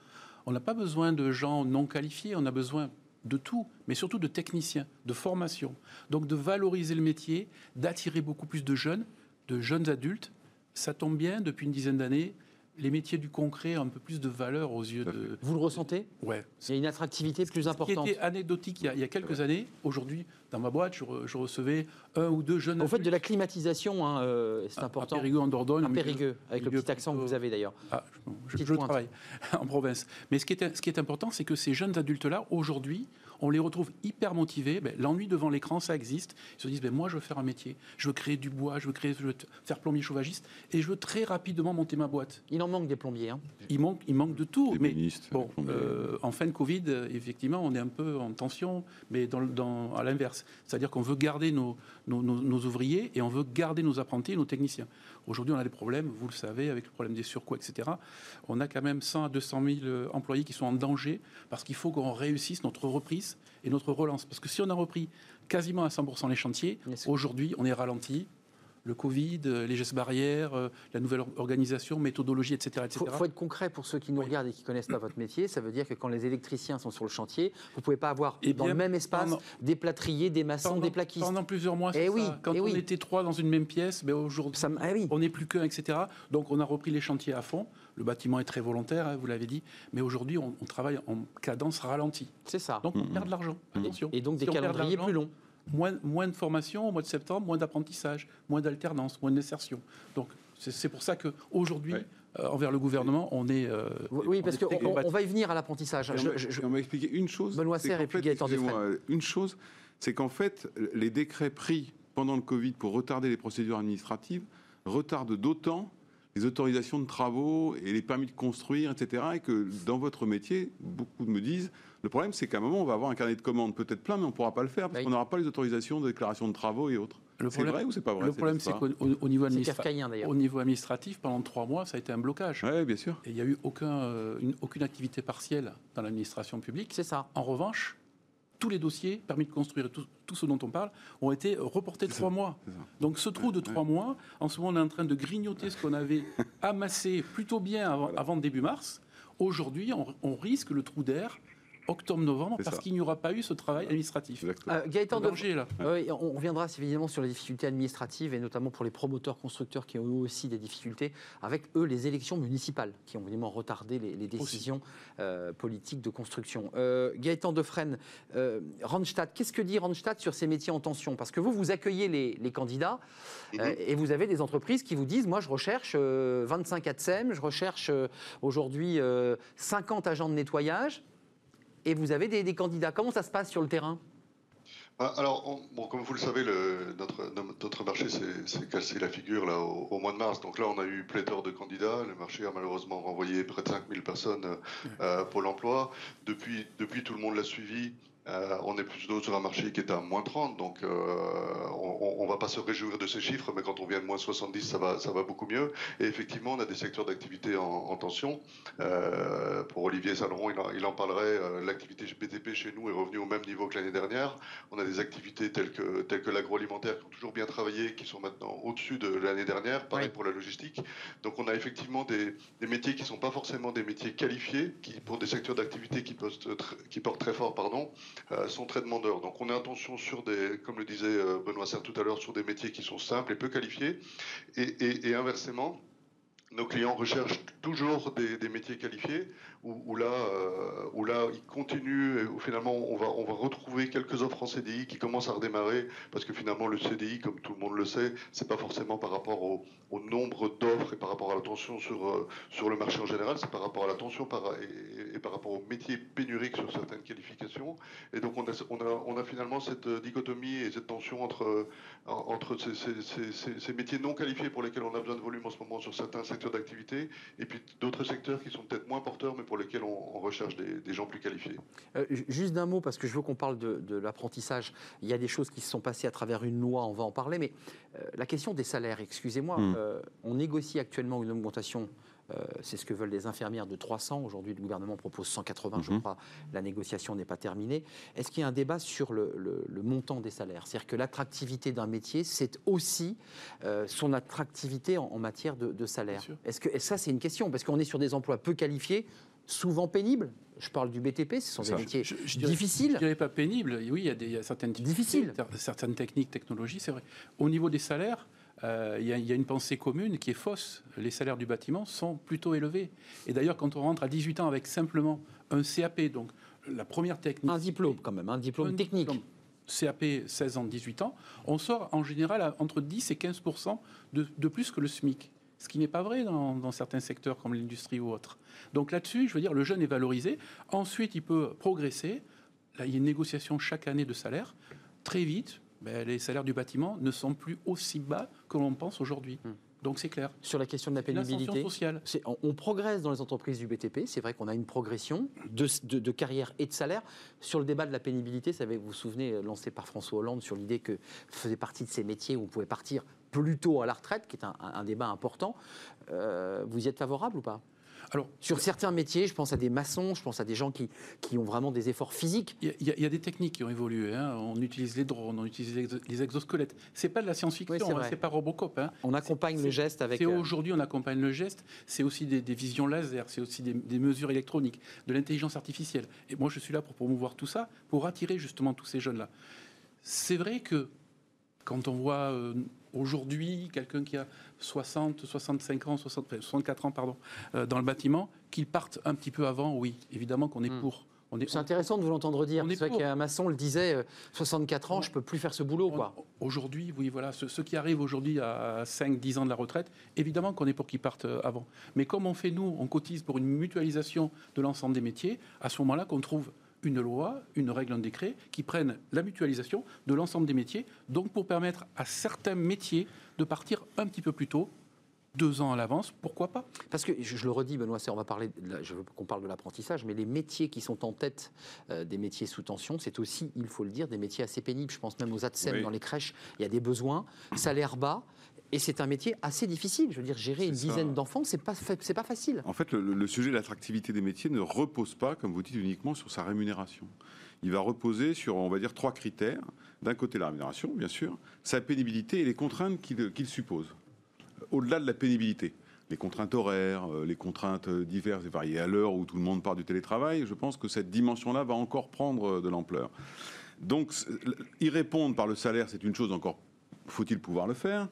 On n'a pas besoin de gens non qualifiés, on a besoin de tout, mais surtout de techniciens, de formation. Donc de valoriser le métier, d'attirer beaucoup plus de jeunes, de jeunes adultes. Ça tombe bien, depuis une dizaine d'années, les métiers du concret ont un peu plus de valeur aux yeux de. Vous le ressentez Ouais. Il y a une attractivité plus importante. Ce qui était anecdotique il y a, quelques années, aujourd'hui, dans ma boîte, je, recevais un ou deux jeunes. Au fait, de la climatisation, hein, euh, c'est important. À Périgueux, en Dordogne. À Périgueux, avec le petit accent que vous avez d'ailleurs. Ah, je, je travaille en province. Mais ce qui est, ce qui est important, c'est que ces jeunes adultes-là, aujourd'hui, on les retrouve hyper motivés. Ben, l'ennui devant l'écran, ça existe. Ils se disent, ben, moi, je veux faire un métier. Je veux créer du bois, je veux, créer, je veux faire plombier chauvagiste. Et je veux très rapidement monter ma boîte. Il en manque des plombiers. Hein. Il, manque, il manque de tout. mais bon, euh, en fin de Covid, effectivement, on est un peu en tension, mais dans, à l'inverse. C'est-à-dire qu'on veut garder nos, nos, ouvriers et on veut garder nos apprentis et nos techniciens. Aujourd'hui, on a des problèmes, vous le savez, avec le problème des surcoûts, etc. On a quand même 100 à 200 000 euh, employés qui sont en danger parce qu'il faut qu'on réussisse notre reprise et notre relance. Parce que si on a repris quasiment à 100% les chantiers, aujourd'hui, on est ralenti le Covid, euh, les gestes barrières, euh, la nouvelle organisation, méthodologie, etc. Il faut, être concret pour ceux qui nous regardent et qui ne connaissent pas votre métier. Ça veut dire que quand les électriciens sont sur le chantier, vous ne pouvez pas avoir eh dans le même espace des plâtriers, des maçons, des plaquistes. Pendant plusieurs mois, eh oui, Quand eh on était trois dans une même pièce, ben aujourd'hui, eh on n'est plus qu'un, etc. Donc on a repris les chantiers à fond. Le bâtiment est très volontaire, hein, vous l'avez dit, mais aujourd'hui on, travaille en cadence ralentie. C'est ça. Donc on perd de l'argent. Attention. Et donc des calendriers plus longs moins, moins de formation au mois de septembre, moins d'apprentissage, moins d'alternance, moins d'insertion. Donc c'est pour ça qu'aujourd'hui, euh, envers le gouvernement, on est. Euh, oui, parce qu'on on va y venir à l'apprentissage. On m'a expliqué une chose. Benoît Serre et puis Une chose, c'est qu'en fait, les décrets pris pendant le Covid pour retarder les procédures administratives retardent d'autant les autorisations de travaux et les permis de construire, etc. Et que dans votre métier, beaucoup me disent le problème, c'est qu'à un moment, on va avoir un carnet de commandes peut-être plein, mais on ne pourra pas le faire parce qu'on n'aura pas les autorisations de déclaration de travaux et autres. C'est vrai ou c'est pas vrai Le problème, c'est qu'au niveau, au niveau administratif, pendant trois mois, ça a été un blocage. Oui, bien sûr. Et il n'y a eu aucun, euh, aucune activité partielle dans l'administration publique. C'est ça. En revanche, tous les dossiers, permis de construire et tout, ce dont on parle, ont été reportés de trois mois. Donc ce trou de trois mois, en ce moment, on est en train de grignoter ce qu'on avait amassé plutôt bien avant, début mars. Aujourd'hui, on risque le trou d'air octobre-novembre parce qu'il n'y aura pas eu ce travail administratif. Euh, Gaëtan danger, là. on reviendra évidemment sur les difficultés administratives et notamment pour les promoteurs constructeurs qui ont eu aussi des difficultés avec eux les élections municipales qui ont évidemment retardé les, décisions euh, politiques de construction. Euh, Gaëtan Defresne, euh, Randstad, qu'est-ce que dit Randstad sur ces métiers en tension? Parce que vous, vous accueillez les, candidats mhm. et vous avez des entreprises qui vous disent moi je recherche 25 ATSEM, je recherche aujourd'hui 50 agents de nettoyage et vous avez des, candidats. Comment ça se passe sur le terrain? Ah, alors, bon, comme vous le savez, le, notre, notre, marché s'est cassé la figure là, au, mois de mars. Donc là, on a eu pléthore de candidats. Le marché a malheureusement renvoyé près de 5000 personnes euh, pour l'emploi. Depuis, depuis, tout le monde l'a suivi. Euh, on est plutôt sur un marché qui est à moins 30, donc euh, on ne va pas se réjouir de ces chiffres, mais quand on vient de moins 70, ça va, ça va beaucoup mieux. Et effectivement, on a des secteurs d'activité en, tension. Euh, pour Olivier Saleron, il en, parlerait, l'activité BTP chez nous est revenue au même niveau que l'année dernière. On a des activités telles que, telles que l'agroalimentaire qui ont toujours bien travaillé, qui sont maintenant au-dessus de l'année dernière, pareil pour la logistique. Donc on a effectivement des, métiers qui ne sont pas forcément des métiers qualifiés, qui, pour des secteurs d'activité qui, qui portent très fort, pardon, sont très demandeurs. Donc on a attention sur des, comme le disait euh, Benoît Serre tout à l'heure, sur des métiers qui sont simples et peu qualifiés. et inversement, nos clients recherchent toujours des, métiers qualifiés où, là, euh, où là, ils continuent, où finalement, on va, on va retrouver quelques offres en CDI qui commencent à redémarrer, parce que finalement, le CDI, comme tout le monde le sait, c'est pas forcément par rapport au, nombre d'offres et par rapport à la tension sur, euh, sur le marché en général, c'est par rapport à la tension et, par rapport aux métiers pénuriques sur certaines qualifications. Et donc, on a, on a, on a finalement cette dichotomie et cette tension entre, entre ces, ces, ces, métiers non qualifiés pour lesquels on a besoin de volume en ce moment sur certains secteurs d'activité, et puis d'autres secteurs qui sont peut-être moins porteurs, mais pour lesquels on, recherche des, gens plus qualifiés. Euh, juste d'un mot, parce que je veux qu'on parle de, l'apprentissage. Il y a des choses qui se sont passées à travers une loi, on va en parler, mais euh, la question des salaires, excusez-moi, hmm. euh, on négocie actuellement une augmentation c'est ce que veulent les infirmières de 300. Aujourd'hui, le gouvernement propose 180, je mhm. crois. La négociation n'est pas terminée. Est-ce qu'il y a un débat sur le, montant des salaires? C'est-à-dire que l'attractivité d'un métier, c'est aussi euh, son attractivité en, matière de, salaire. Est-ce que ça, c'est une question Parce qu'on est sur des emplois peu qualifiés, souvent pénibles. Je parle du BTP, ce sont des métiers difficiles. Je ne dirais pas pénibles. Oui, il y a, des, certaines difficiles, certaines techniques, technologies, c'est vrai. Au niveau des salaires, euh, il y, a une pensée commune qui est fausse. Les salaires du bâtiment sont plutôt élevés. Et d'ailleurs, quand on rentre à 18 ans avec simplement un CAP, donc la première technique. Un diplôme quand même, un diplôme technique. CAP 16 ans, 18 ans, on sort en général entre 10 et 15 de, de, plus que le SMIC. Ce qui n'est pas vrai dans, dans certains secteurs comme l'industrie ou autres. Donc là-dessus, je veux dire, le jeune est valorisé. Ensuite, il peut progresser. Là, il y a une négociation chaque année de salaire. Très vite, ben, les salaires du bâtiment ne sont plus aussi bas que l'on pense aujourd'hui. Hmm. Donc c'est clair. Sur la question de la pénibilité, sociale. On, progresse dans les entreprises du BTP. C'est vrai qu'on a une progression de, carrière et de salaire. Sur le débat de la pénibilité, ça vous vous souvenez, lancé par François Hollande sur l'idée que faisait partie de ces métiers où on pouvait partir plus tôt à la retraite, qui est un, débat important. Euh, vous y êtes favorable ou pas? Alors, sur certains métiers, je pense à des maçons, je pense à des gens qui, qui ont vraiment des efforts physiques. Il y, a des techniques qui ont évolué. Hein. On utilise les drones, on utilise les, exosquelettes. C'est pas de la science-fiction, ce n'est c'est pas Robocop. Hein. On accompagne le geste avec. C'est euh, aujourd'hui, on accompagne le geste. C'est aussi des, visions laser, c'est aussi des, mesures électroniques, de l'intelligence artificielle. Et moi, je suis là pour promouvoir tout ça, pour attirer justement tous ces jeunes-là. C'est vrai que quand on voit euh, aujourd'hui quelqu'un qui a 60, 65 ans, 64 ans pardon, euh, dans le bâtiment, qu'il parte un petit peu avant, oui, évidemment qu'on est hmm. pour. C'est intéressant de vous l'entendre dire. C'est vrai qu'un maçon le disait, 64 euh, ans, je ne peux plus faire ce boulot. Aujourd'hui, oui, voilà. Ceux, qui arrivent aujourd'hui à 5-10 ans de la retraite, évidemment qu'on est pour qu'ils partent avant. Mais comme on fait, nous, on cotise pour une mutualisation de l'ensemble des métiers, à ce moment-là qu'on trouve une loi, une règle, un décret qui prennent la mutualisation de l'ensemble des métiers, donc pour permettre à certains métiers de partir un petit peu plus tôt, deux ans à l'avance, pourquoi pas? Parce que, je, le redis, Benoît, on va parler, je veux qu'on parle de l'apprentissage, mais les métiers qui sont en tête euh, des métiers sous tension, c'est aussi, il faut le dire, des métiers assez pénibles. Je pense même aux ATSEM dans les crèches, il y a des besoins, salaire bas, et c'est un métier assez difficile. Je veux dire, gérer une dizaine d'enfants, c'est pas c'est pas facile. En fait, le, sujet de l'attractivité des métiers ne repose pas, comme vous dites, uniquement sur sa rémunération. Il va reposer sur, on va dire, trois critères. D'un côté, la rémunération, bien sûr, sa pénibilité et les contraintes qu'il suppose. Au-delà de la pénibilité. les contraintes horaires, les contraintes diverses et variées à l'heure où tout le monde part du télétravail, je pense que cette dimension-là va encore prendre de l'ampleur. Donc, y répondre par le salaire, c'est une chose encore, faut-il pouvoir le faire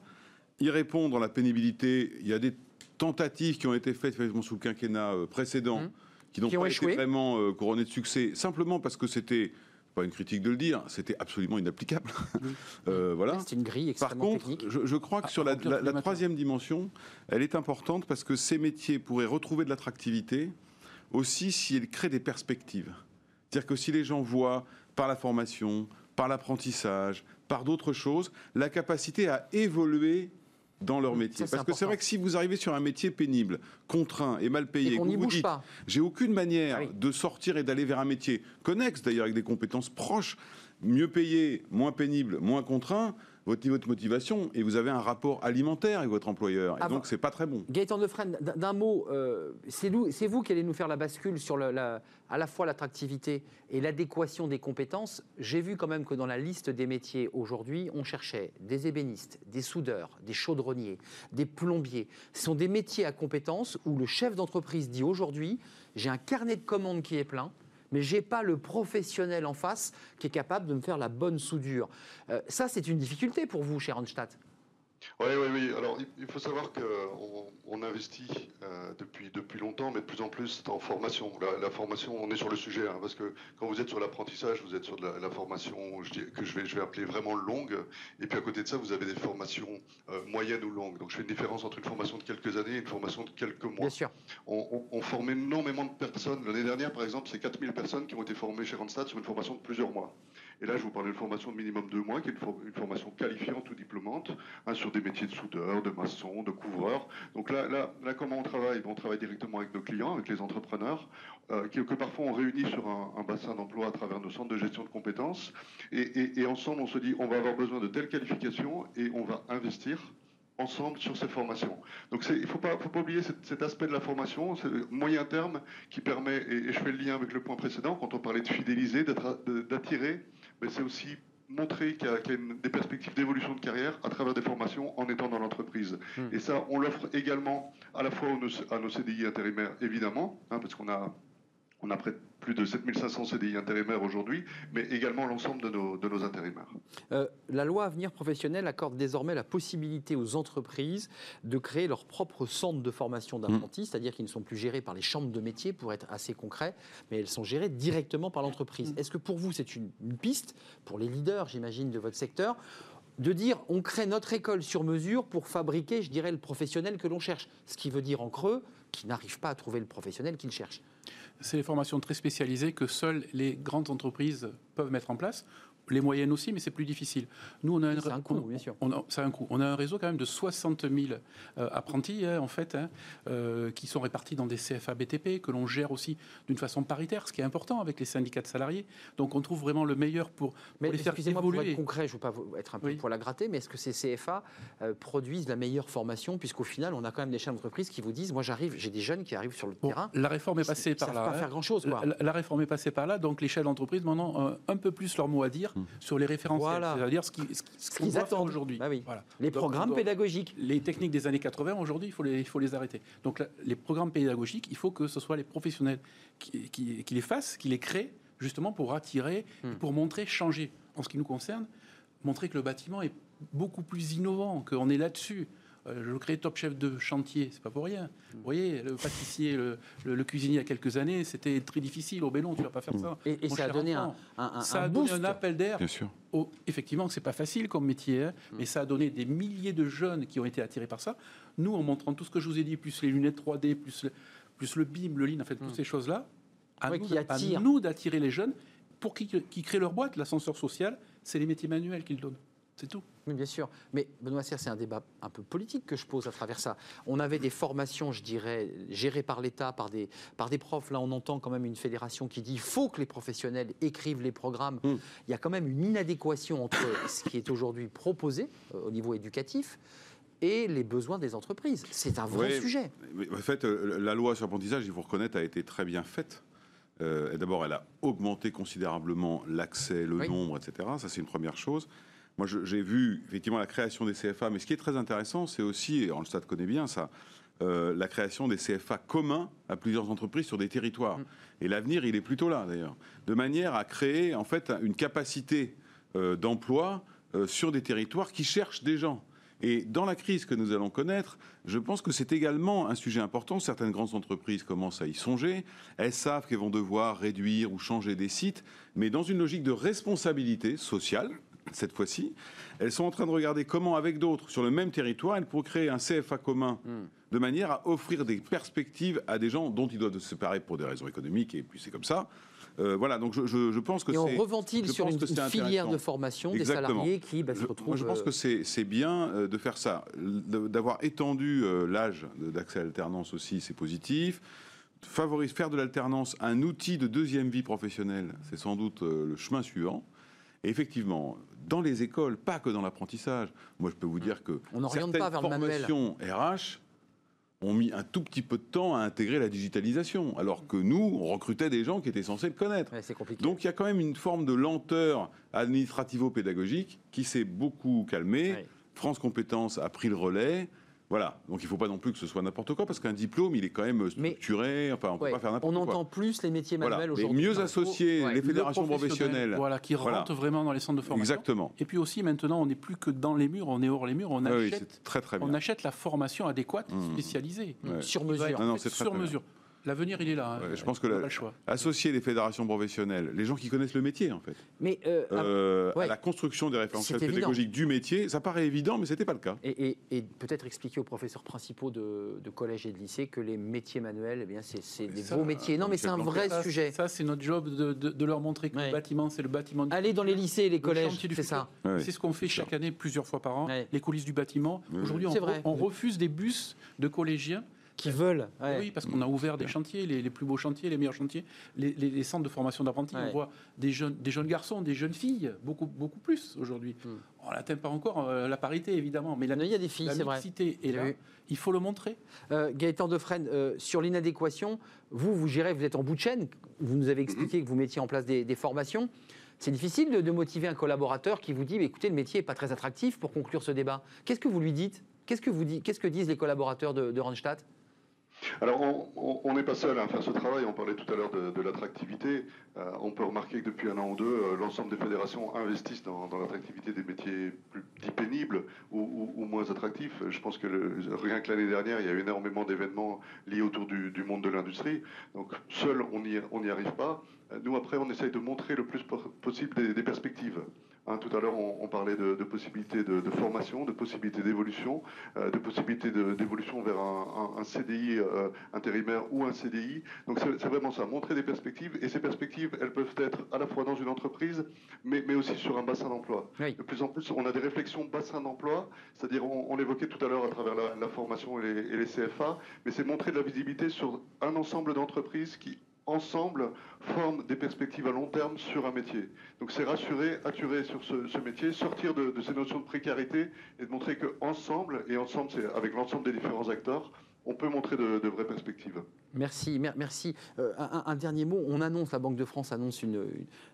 Y répondre dans la pénibilité, il y a des tentatives qui ont été faites sous le quinquennat précédent, mmh. qui n'ont pas été vraiment couronnées de succès, simplement parce que c'était pas une critique de le dire, c'était absolument inapplicable. euh, voilà. C'est une grille extrêmement Par contre, je, crois que ah, sur la, troisième dimension, elle est importante parce que ces métiers pourraient retrouver de l'attractivité aussi s'ils créent des perspectives. C'est-à-dire que si les gens voient par la formation, par l'apprentissage, par d'autres choses, la capacité à évoluer dans leur métier. Parce que c'est vrai que si vous arrivez sur un métier pénible, contraint et mal payé, et qu'on vous dites, pas. j'ai aucune manière ah de sortir et d'aller vers un métier connexe, d'ailleurs avec des compétences proches, mieux payé, moins pénible, moins contraint, votre niveau de motivation et vous avez un rapport alimentaire avec votre employeur. Et ah donc, c'est pas très bon. Gaëtan Defresne, d'un mot, euh, c'est vous qui allez nous faire la bascule sur la, à la fois l'attractivité et l'adéquation des compétences. J'ai vu quand même que dans la liste des métiers aujourd'hui, on cherchait des ébénistes, des soudeurs, des chaudronniers, des plombiers. Ce sont des métiers à compétences où le chef d'entreprise dit aujourd'hui, j'ai un carnet de commandes qui est plein mais j'ai pas le professionnel en face qui est capable de me faire la bonne soudure. Euh, ça, c'est une difficulté pour vous, cher Ronstadt. Oui, oui, oui. Alors, il faut savoir qu'on on investit euh, depuis, depuis longtemps, mais de plus en plus en formation. La, formation, on est sur le sujet, hein, parce que quand vous êtes sur l'apprentissage, vous êtes sur la, formation que je vais, je vais appeler vraiment longue, et puis à côté de ça, vous avez des formations euh, moyennes ou longues. Donc, je fais une différence entre une formation de quelques années et une formation de quelques mois. Bien sûr. On, on, forme énormément de personnes. L'année dernière, par exemple, c'est 4000 personnes qui ont été formées chez Randstad sur une formation de plusieurs mois. Et là, je vous parle d'une formation de minimum deux mois, qui est une, formation qualifiante ou diplômante, hein, sur des métiers de soudeur, de maçon, de couvreur. Donc là, là, comment on travaille? On travaille directement avec nos clients, avec les entrepreneurs, euh, que, parfois on réunit sur un, bassin d'emploi à travers nos centres de gestion de compétences. Et, ensemble, on se dit, on va avoir besoin de telles qualifications et on va investir ensemble sur ces formations. Donc il ne faut pas, oublier cet, aspect de la formation, le moyen terme qui permet, et, et, je fais le lien avec le point précédent, quand on parlait de fidéliser, d'attirer mais c'est aussi montrer qu'il y, a, des perspectives d'évolution de carrière à travers des formations en étant dans l'entreprise. Hmm. Et ça, on l'offre également à la fois à nos CDI intérimaires, évidemment, hein, parce qu'on a on a près de plus de 7500 CDI intérimaires aujourd'hui, mais également l'ensemble de nos, de nos intérimaires. Euh, la loi Avenir Professionnel accorde désormais la possibilité aux entreprises de créer leur propre centre de formation d'apprentis, mmh. c'est-à-dire qu'ils ne sont plus gérés par les chambres de métiers, pour être assez concret, mais elles sont gérées directement par l'entreprise. Mmh. Est-ce que pour vous, c'est une, une piste, pour les leaders, j'imagine, de votre secteur, de dire on crée notre école sur mesure pour fabriquer, je dirais, le professionnel que l'on cherche. Ce qui veut dire en creux qu'ils n'arrivent pas à trouver le professionnel qu'ils cherchent c'est des formations très spécialisées que seules les grandes entreprises peuvent mettre en place les moyennes aussi, mais c'est plus difficile. Nous, on a un, un coût, bien sûr. un coût. On a un réseau quand même de 60 000 euh, apprentis, hein, en fait, hein, euh, qui sont répartis dans des CFA BTP, que l'on gère aussi d'une façon paritaire, ce qui est important avec les syndicats de salariés. Donc, on trouve vraiment le meilleur pour, mais les faire évoluer. Pour être concret, je ne veux pas être un peu pour la gratter, mais est-ce que ces CFA euh, produisent la meilleure formation, puisqu'au final, on a quand même des chefs d'entreprise qui vous disent, moi, j'arrive, j'ai des jeunes qui arrivent sur le terrain. La réforme est passée par là. Pas faire grand chose. La, la, réforme est passée par là, donc les chefs d'entreprise maintenant ont un peu plus leur mot à dire. Sur les référentiels, c'est-à-dire ce qu'ils ce attendent aujourd'hui. Bah les programmes pédagogiques. Les techniques des années 80, aujourd'hui, il, faut les, il faut les arrêter. Donc les programmes pédagogiques, il faut que ce soit les professionnels qui, qui, les fassent, qui les créent, justement pour attirer, hmm. pour montrer, changer. En ce qui nous concerne, montrer que le bâtiment est beaucoup plus innovant, qu'on est là-dessus. Euh, je crée top chef de chantier, c'est pas pour rien. Vous voyez, le pâtissier, le, cuisinier il y a quelques années, c'était très difficile. Au Bélon, tu vas pas faire ça. Et, ça a donné un, un, ça a donné un appel d'air. Bien sûr. effectivement, c'est pas facile comme métier, hein, mm. mais ça a donné des milliers de jeunes qui ont été attirés par ça. Nous, en montrant tout ce que je vous ai dit, plus les lunettes 3D, plus le, plus le BIM, le lean, en fait, toutes mm. ces choses-là, à, nous, d'attirer les jeunes pour qu'ils créent leur boîte. L'ascenseur social, c'est les métiers manuels qu'ils donnent. C'est tout. Oui, bien sûr. Mais Benoît Serre, c'est un débat un peu politique que je pose à travers ça. On avait des formations, je dirais, gérées par l'État, par des, par des profs. Là, on entend quand même une fédération qui dit il faut que les professionnels écrivent les programmes. Hmm. Il y a quand même une inadéquation entre ce qui est aujourd'hui proposé euh, au niveau éducatif et les besoins des entreprises. C'est un vrai sujet. en fait, euh, la loi sur l'apprentissage, il faut reconnaître, a été très bien faite. Euh, D'abord, elle a augmenté considérablement l'accès, le nombre, etc. Ça, c'est une première chose. Moi, j'ai vu effectivement la création des CFA, mais ce qui est très intéressant, c'est aussi, et le stade connaît bien ça, euh, la création des CFA communs à plusieurs entreprises sur des territoires. Mm. Et l'avenir, il est plutôt là, d'ailleurs. De manière à créer, en fait, une capacité euh, d'emploi euh, sur des territoires qui cherchent des gens. Et dans la crise que nous allons connaître, je pense que c'est également un sujet important. Certaines grandes entreprises commencent à y songer. Elles savent qu'elles vont devoir réduire ou changer des sites, mais dans une logique de responsabilité sociale, cette fois-ci, elles sont en train de regarder comment, avec d'autres, sur le même territoire, elles pourraient créer un CFA commun. Hmm de manière à offrir des perspectives à des gens dont ils doivent se séparer pour des raisons économiques, et puis c'est comme ça. Euh, voilà, donc je, je, pense que c'est. Et on reventile sur une, filière de formation des salariés qui bah, se retrouvent. Moi, je pense que euh, c'est bien euh, de faire ça. D'avoir étendu l'âge d'accès à l'alternance aussi, c'est positif. Favorise, faire de l'alternance un outil de deuxième vie professionnelle, c'est sans doute le chemin suivant. Et effectivement, dans les écoles, pas que dans l'apprentissage. Moi, je peux vous dire que on certaines pas vers formations RH ont mis un tout petit peu de temps à intégrer la digitalisation, alors que nous, on recrutait des gens qui étaient censés le connaître. Donc il y a quand même une forme de lenteur administrativo-pédagogique qui s'est beaucoup calmée. France Compétences a pris le relais. Voilà, donc il ne faut pas non plus que ce soit n'importe quoi, parce qu'un diplôme, il est quand même structuré, enfin on ne peut pas faire n'importe quoi. On entend plus les métiers manuels aujourd'hui. Mieux associer les fédérations professionnelles. Voilà, qui rentrent vraiment dans les centres de formation. Exactement. Et puis aussi, maintenant, on n'est plus que dans les murs, on est hors les murs, on, achète, très, très on achète la formation adéquate, mmh. spécialisée. Sur mesure. Non, sur mesure. L'avenir, il est là. Hein. je pense que la, associer les fédérations professionnelles, les gens qui connaissent le métier, en fait, mais euh, euh, à la construction des référentiels pédagogiques du métier, ça paraît évident, mais ce n'était pas le cas. Et, peut-être expliquer aux professeurs principaux de, collège et de lycée que les métiers manuels, eh bien, c'est des beaux métiers. Non, mais c'est un vrai sujet. Ça, c'est notre job de, leur montrer que le bâtiment, c'est le bâtiment. Du Aller dans les lycées et les collèges, c'est ça. C'est ce qu'on fait chaque année, plusieurs fois par an, les coulisses du bâtiment. Aujourd'hui, on refuse des bus de collégiens qui veulent. Oui, parce qu'on a ouvert des chantiers, les, plus beaux chantiers, les meilleurs chantiers, les, centres de formation d'apprentis. On voit des jeunes, des jeunes garçons, des jeunes filles, beaucoup, beaucoup plus aujourd'hui. Hmm. On n'atteint pas encore euh, la parité, évidemment, mais la, il y a des filles, c'est vrai. est là. Il faut le montrer. Euh, Gaëtan Defresne, euh, sur l'inadéquation, vous, vous gérez, vous êtes en bout de chaîne. Vous nous avez expliqué que vous mettiez en place des, formations. C'est difficile de, motiver un collaborateur qui vous dit écoutez, le métier n'est pas très attractif pour conclure ce débat. Qu'est-ce que vous lui dites? Qu'est-ce que, vous dites Qu'est-ce que disent les collaborateurs de, de Randstad? Alors, on n'est pas seul à faire ce travail. On parlait tout à l'heure de, l'attractivité. Euh, on peut remarquer que depuis un an ou deux, euh, l'ensemble des fédérations investissent dans, l'attractivité des métiers plus pénibles ou, moins attractifs. Je pense que rien que l'année dernière, il y a eu énormément d'événements liés autour du, monde de l'industrie. Donc, seul, on n'y arrive pas. Euh, nous, après, on essaye de montrer le plus possible des perspectives. Hein, tout à l'heure, on, parlait de, possibilités de, formation, de possibilités d'évolution, euh, de possibilités d'évolution vers un, CDI euh, intérimaire ou un CDI. Donc c'est vraiment ça, montrer des perspectives. Et ces perspectives, elles peuvent être à la fois dans une entreprise, mais, mais aussi sur un bassin d'emploi. De plus en plus, on a des réflexions bassin d'emploi, c'est-à-dire on, l'évoquait tout à l'heure à travers la, formation et les, et les CFA, mais c'est montrer de la visibilité sur un ensemble d'entreprises qui ensemble, forment des perspectives à long terme sur un métier. Donc c'est rassurer, attirer sur ce, métier, sortir de, ces notions de précarité et de montrer qu'ensemble, et ensemble c'est avec l'ensemble des différents acteurs, on peut montrer de, vraies perspectives. Merci, merci. Euh, un, dernier mot, on annonce, la Banque de France annonce une,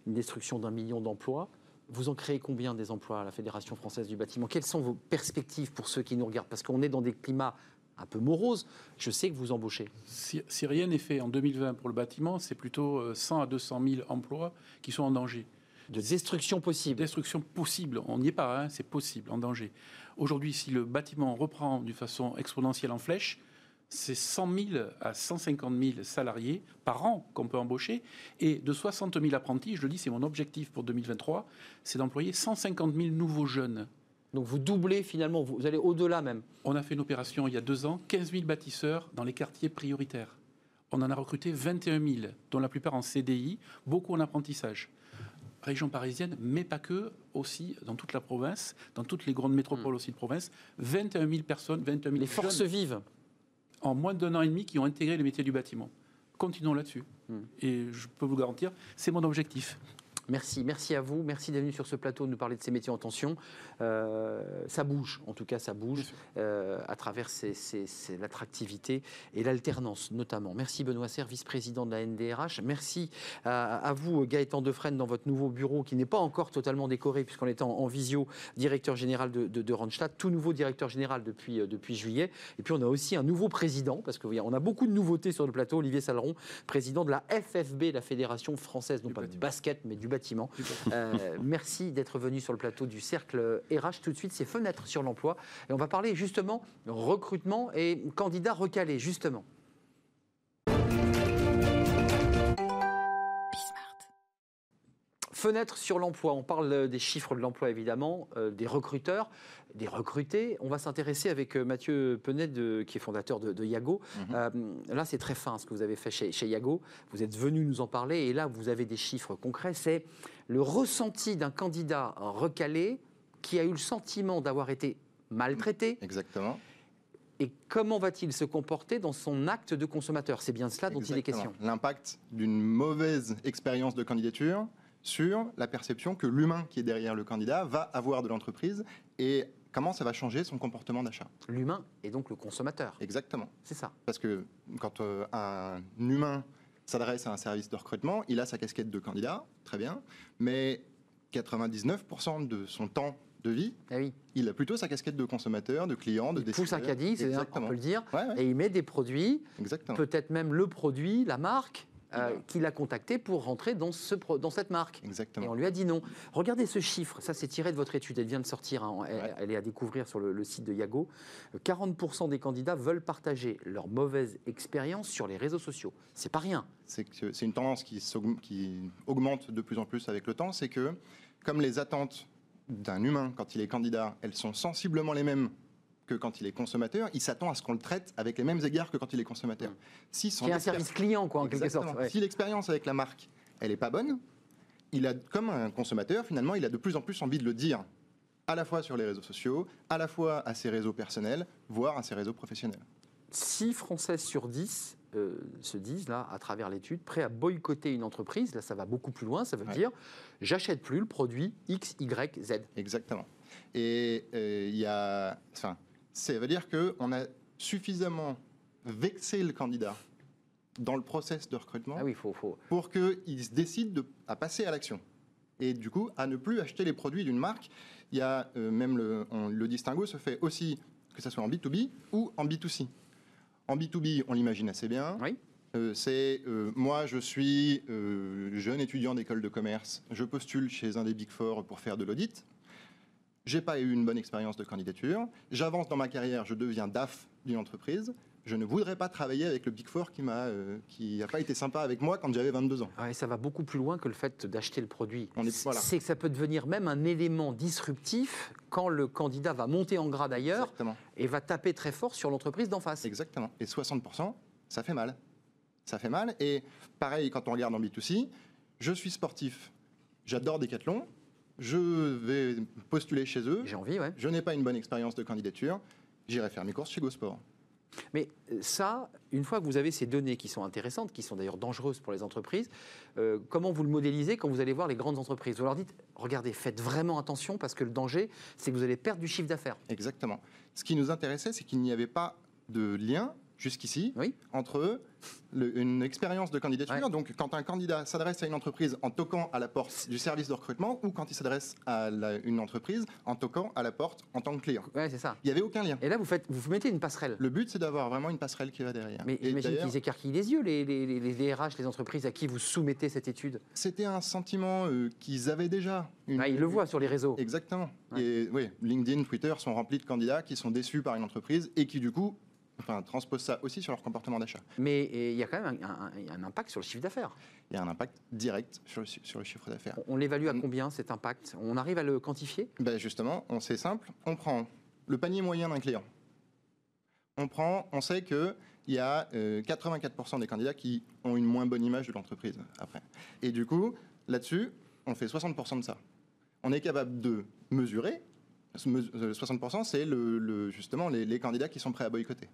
une destruction d'un million d'emplois. Vous en créez combien des emplois à la Fédération française du bâtiment? Quelles sont vos perspectives pour ceux qui nous regardent? Parce qu'on est dans des climats un peu morose, je sais que vous embauchez. Si, rien n'est fait en 2020 pour le bâtiment, c'est plutôt 100 euh, à 200 000 emplois qui sont en danger. De destruction possible. Destruction possible. On n'y est pas, hein, c'est possible, en danger. Aujourd'hui, si le bâtiment reprend d'une façon exponentielle en flèche, c'est 100 000 à 150 000 salariés par an qu'on peut embaucher. Et de 60 000 apprentis, je le dis, c'est mon objectif pour 2023, c'est d'employer 150 000 nouveaux jeunes. Donc vous doublez finalement, vous allez au-delà même. On a fait une opération il y a deux ans, 15 000 bâtisseurs dans les quartiers prioritaires. On en a recruté 21 000, dont la plupart en CDI, beaucoup en apprentissage. Région parisienne, mais pas que, aussi dans toute la province, dans toutes les grandes métropoles hmm. aussi de province, 21 000 personnes, 21 000 Les forces vives. En moins d'un an et demi qui ont intégré les métiers du bâtiment. Continuons là-dessus. Hmm. Et je peux vous garantir, c'est mon objectif. Merci, merci à vous, merci d'être venu sur ce plateau nous parler de ces métiers en tension. Euh, ça bouge, en tout cas ça bouge euh, à travers l'attractivité et l'alternance notamment. Merci Benoît Serre, vice-président de la NDRH. Merci à, vous Gaëtan Defresne dans votre nouveau bureau qui n'est pas encore totalement décoré puisqu'on est en, visio, directeur général de, de, Randstad, tout nouveau directeur général depuis, euh, depuis juillet. Et puis on a aussi un nouveau président parce qu'on a beaucoup de nouveautés sur le plateau, Olivier Saleron, président de la FFB, la Fédération française, non pas du basket mais du bâtiment. Euh, merci d'être venu sur le plateau du Cercle RH. Tout de suite, c'est fenêtres sur l'emploi. Et on va parler justement recrutement et candidats recalés, justement. Fenêtre sur l'emploi, on parle des chiffres de l'emploi évidemment, euh, des recruteurs, des recrutés. On va s'intéresser avec euh, Mathieu Penet, qui est fondateur de, Yago. Mhm. Euh, là, c'est très fin ce que vous avez fait chez, chez, Yago. Vous êtes venu nous en parler et là, vous avez des chiffres concrets. C'est le ressenti d'un candidat recalé qui a eu le sentiment d'avoir été maltraité. Exactement. Et comment va-t-il se comporter dans son acte de consommateur? C'est bien cela dont il est question. L'impact d'une mauvaise expérience de candidature sur la perception que l'humain qui est derrière le candidat va avoir de l'entreprise et comment ça va changer son comportement d'achat. L'humain est donc le consommateur. Exactement. C'est ça. Parce que quand euh, un humain s'adresse à un service de recrutement, il a sa casquette de candidat, très bien, mais 99% de son temps de vie, eh il a plutôt sa casquette de consommateur, de client, de il pousse un caddie, on peut le dire, et il met des produits, peut-être même le produit, la marque, euh, qu'il a contacté pour rentrer dans, ce, dans cette marque. Exactement. Et on lui a dit non. Regardez ce chiffre, ça c'est tiré de votre étude, elle vient de sortir, hein. elle, est à découvrir sur le, site de Yago. 40% des candidats veulent partager leur mauvaise expérience sur les réseaux sociaux. C'est pas rien. C'est une tendance qui, qui augmente de plus en plus avec le temps, c'est que comme les attentes d'un humain quand il est candidat, elles sont sensiblement les mêmes que quand il est consommateur, il s'attend à ce qu'on le traite avec les mêmes égards que quand il est consommateur. Si son un service client, quoi, en quelque sorte. Si l'expérience avec la marque, elle n'est pas bonne, il a, comme un consommateur, finalement, il a de plus en plus envie de le dire, à la fois sur les réseaux sociaux, à la fois à ses réseaux personnels, voire à ses réseaux professionnels. 6 Français sur 10 euh, se disent, là, à travers l'étude, prêts à boycotter une entreprise. Là, ça va beaucoup plus loin. Ça veut dire, j'achète plus le produit X, Y, Z. Exactement. Et euh, il y a. Enfin, ça veut dire qu'on a suffisamment vexé le candidat dans le process de recrutement ah faut, faut. pour qu'il se décide de, à passer à l'action. Et du coup, à ne plus acheter les produits d'une marque. Il y a euh, même le, le distinguo se fait aussi, que ce soit en B2B ou en B2C. En B2B, on l'imagine assez bien. Oui. Euh, c'est euh, moi, je suis jeune étudiant d'école de commerce, je postule chez un des Big Four pour faire de l'audit j'ai pas eu une bonne expérience de candidature, j'avance dans ma carrière, je deviens DAF d'une entreprise, je ne voudrais pas travailler avec le Big Four qui m'a euh, qui pas été sympa avec moi quand j'avais 22 ans. Ouais, ça va beaucoup plus loin que le fait d'acheter le produit. C'est que ça peut devenir même un élément disruptif quand le candidat va monter en grade ailleurs et va taper très fort sur l'entreprise d'en face. Exactement. Et 60%, ça fait mal. Ça fait mal. Et pareil, quand on regarde en B2C, je suis sportif, j'adore Decathlon, je vais postuler chez eux. J'ai envie, ouais. Je n'ai pas une bonne expérience de candidature. J'irai faire mes courses chez GoSport. Mais euh, ça, une fois que vous avez ces données qui sont intéressantes, qui sont d'ailleurs dangereuses pour les entreprises, euh, comment vous le modélisez quand vous allez voir les grandes entreprises? Vous leur dites, regardez, faites vraiment attention parce que le danger, c'est que vous allez perdre du chiffre d'affaires. Exactement. Ce qui nous intéressait, c'est qu'il n'y avait pas de lien jusqu'ici entre une expérience de candidature. Donc, quand un candidat s'adresse à une entreprise en toquant à la porte du service de recrutement ou quand il s'adresse à une entreprise en toquant à la porte en tant que client. Ouais, c'est ça. Il n'y avait aucun lien. Et là, vous, faites, vous mettez une passerelle. Le but, c'est d'avoir vraiment une passerelle qui va derrière. Mais j'imagine qu'ils écarquillent les yeux, les, les, les, DRH, les entreprises à qui vous soumettez cette étude. C'était un sentiment euh, qu'ils avaient déjà. Une... ils le voient sur les réseaux. Exactement. Et oui, LinkedIn, Twitter sont remplis de candidats qui sont déçus par une entreprise et qui, du coup, enfin, transpose ça aussi sur leur comportement d'achat. Mais il y a quand même un, impact sur le chiffre d'affaires. Il y a un impact direct sur le, sur le chiffre d'affaires. On, l'évalue à combien cet impact? On arrive à le quantifier? Ben Justement, c'est simple. On prend le panier moyen d'un client. On, prend, on sait qu'il y a 84% euh, des candidats qui ont une moins bonne image de l'entreprise après. Et du coup, là-dessus, on fait 60% de ça. On est capable de mesurer 60%, c'est le, justement les, candidats qui sont prêts à boycotter.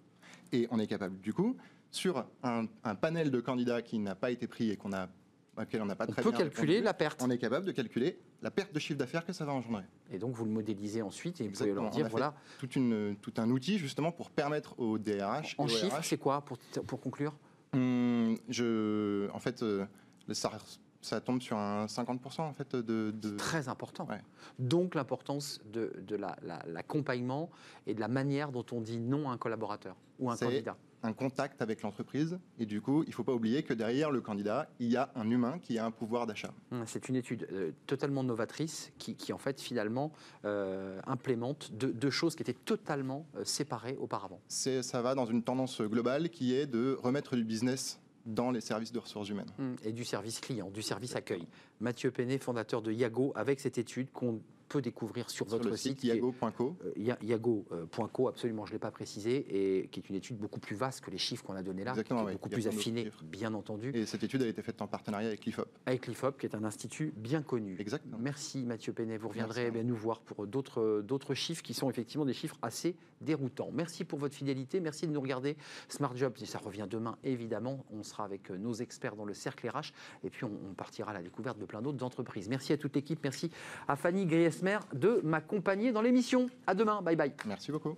Et on est capable, du coup, sur un, panel de candidats qui n'a pas été pris et qu'on a auquel on n'a pas on très peut bien calculer répondu, la perte. On est capable de calculer la perte de chiffre d'affaires que ça va engendrer. Et donc vous le modélisez ensuite et vous pouvez leur On dire a fait voilà. toute une, tout un outil justement pour permettre aux DRH. En aux chiffres, c'est quoi pour, pour conclure? Hum, je, en fait, euh, ça, ça tombe sur un 50% en fait de. de- Très important. Ouais. Donc l'importance de, de la- la- l'accompagnement et de la manière dont on dit non à un collaborateur ou à un candidat. un contact avec l'entreprise et du coup, il ne faut pas oublier que derrière le candidat, il y a un humain qui a un pouvoir d'achat. Hum, C'est une étude euh, totalement novatrice qui, qui, en fait finalement euh, implémente deux, deux choses qui étaient totalement euh, séparées auparavant. Ça va dans une tendance globale qui est de remettre du business dans les services de ressources humaines. Hum, Et du service client, du service accueil. Mathieu Penet, fondateur de Yago, avec cette étude qu'on peut découvrir sur, Sur votre le site, est- yago.co. euh, absolument, je ne l'ai pas précisé, et qui est une étude beaucoup plus vaste que les chiffres qu'on a donnés là, Exactement, qui est oui. beaucoup plus affinée, bien entendu, Et cette étude a été faite en partenariat avec l'IFOP. avec l'IFOP, qui est un institut bien connu. Exactement. Merci Mathieu Penet, vous reviendrez eh bien, nous voir pour d'autres chiffres qui sont effectivement des chiffres assez déroutants. Merci pour votre fidélité, merci de nous regarder. Smart Job, ça revient demain évidemment, on sera avec euh, nos experts dans le cercle RH et puis on, on partira à la découverte de plein d'autres entreprises. Merci à toute l'équipe, merci à Fanny Griesmer de m'accompagner dans l'émission. À demain. Bye bye. Merci beaucoup.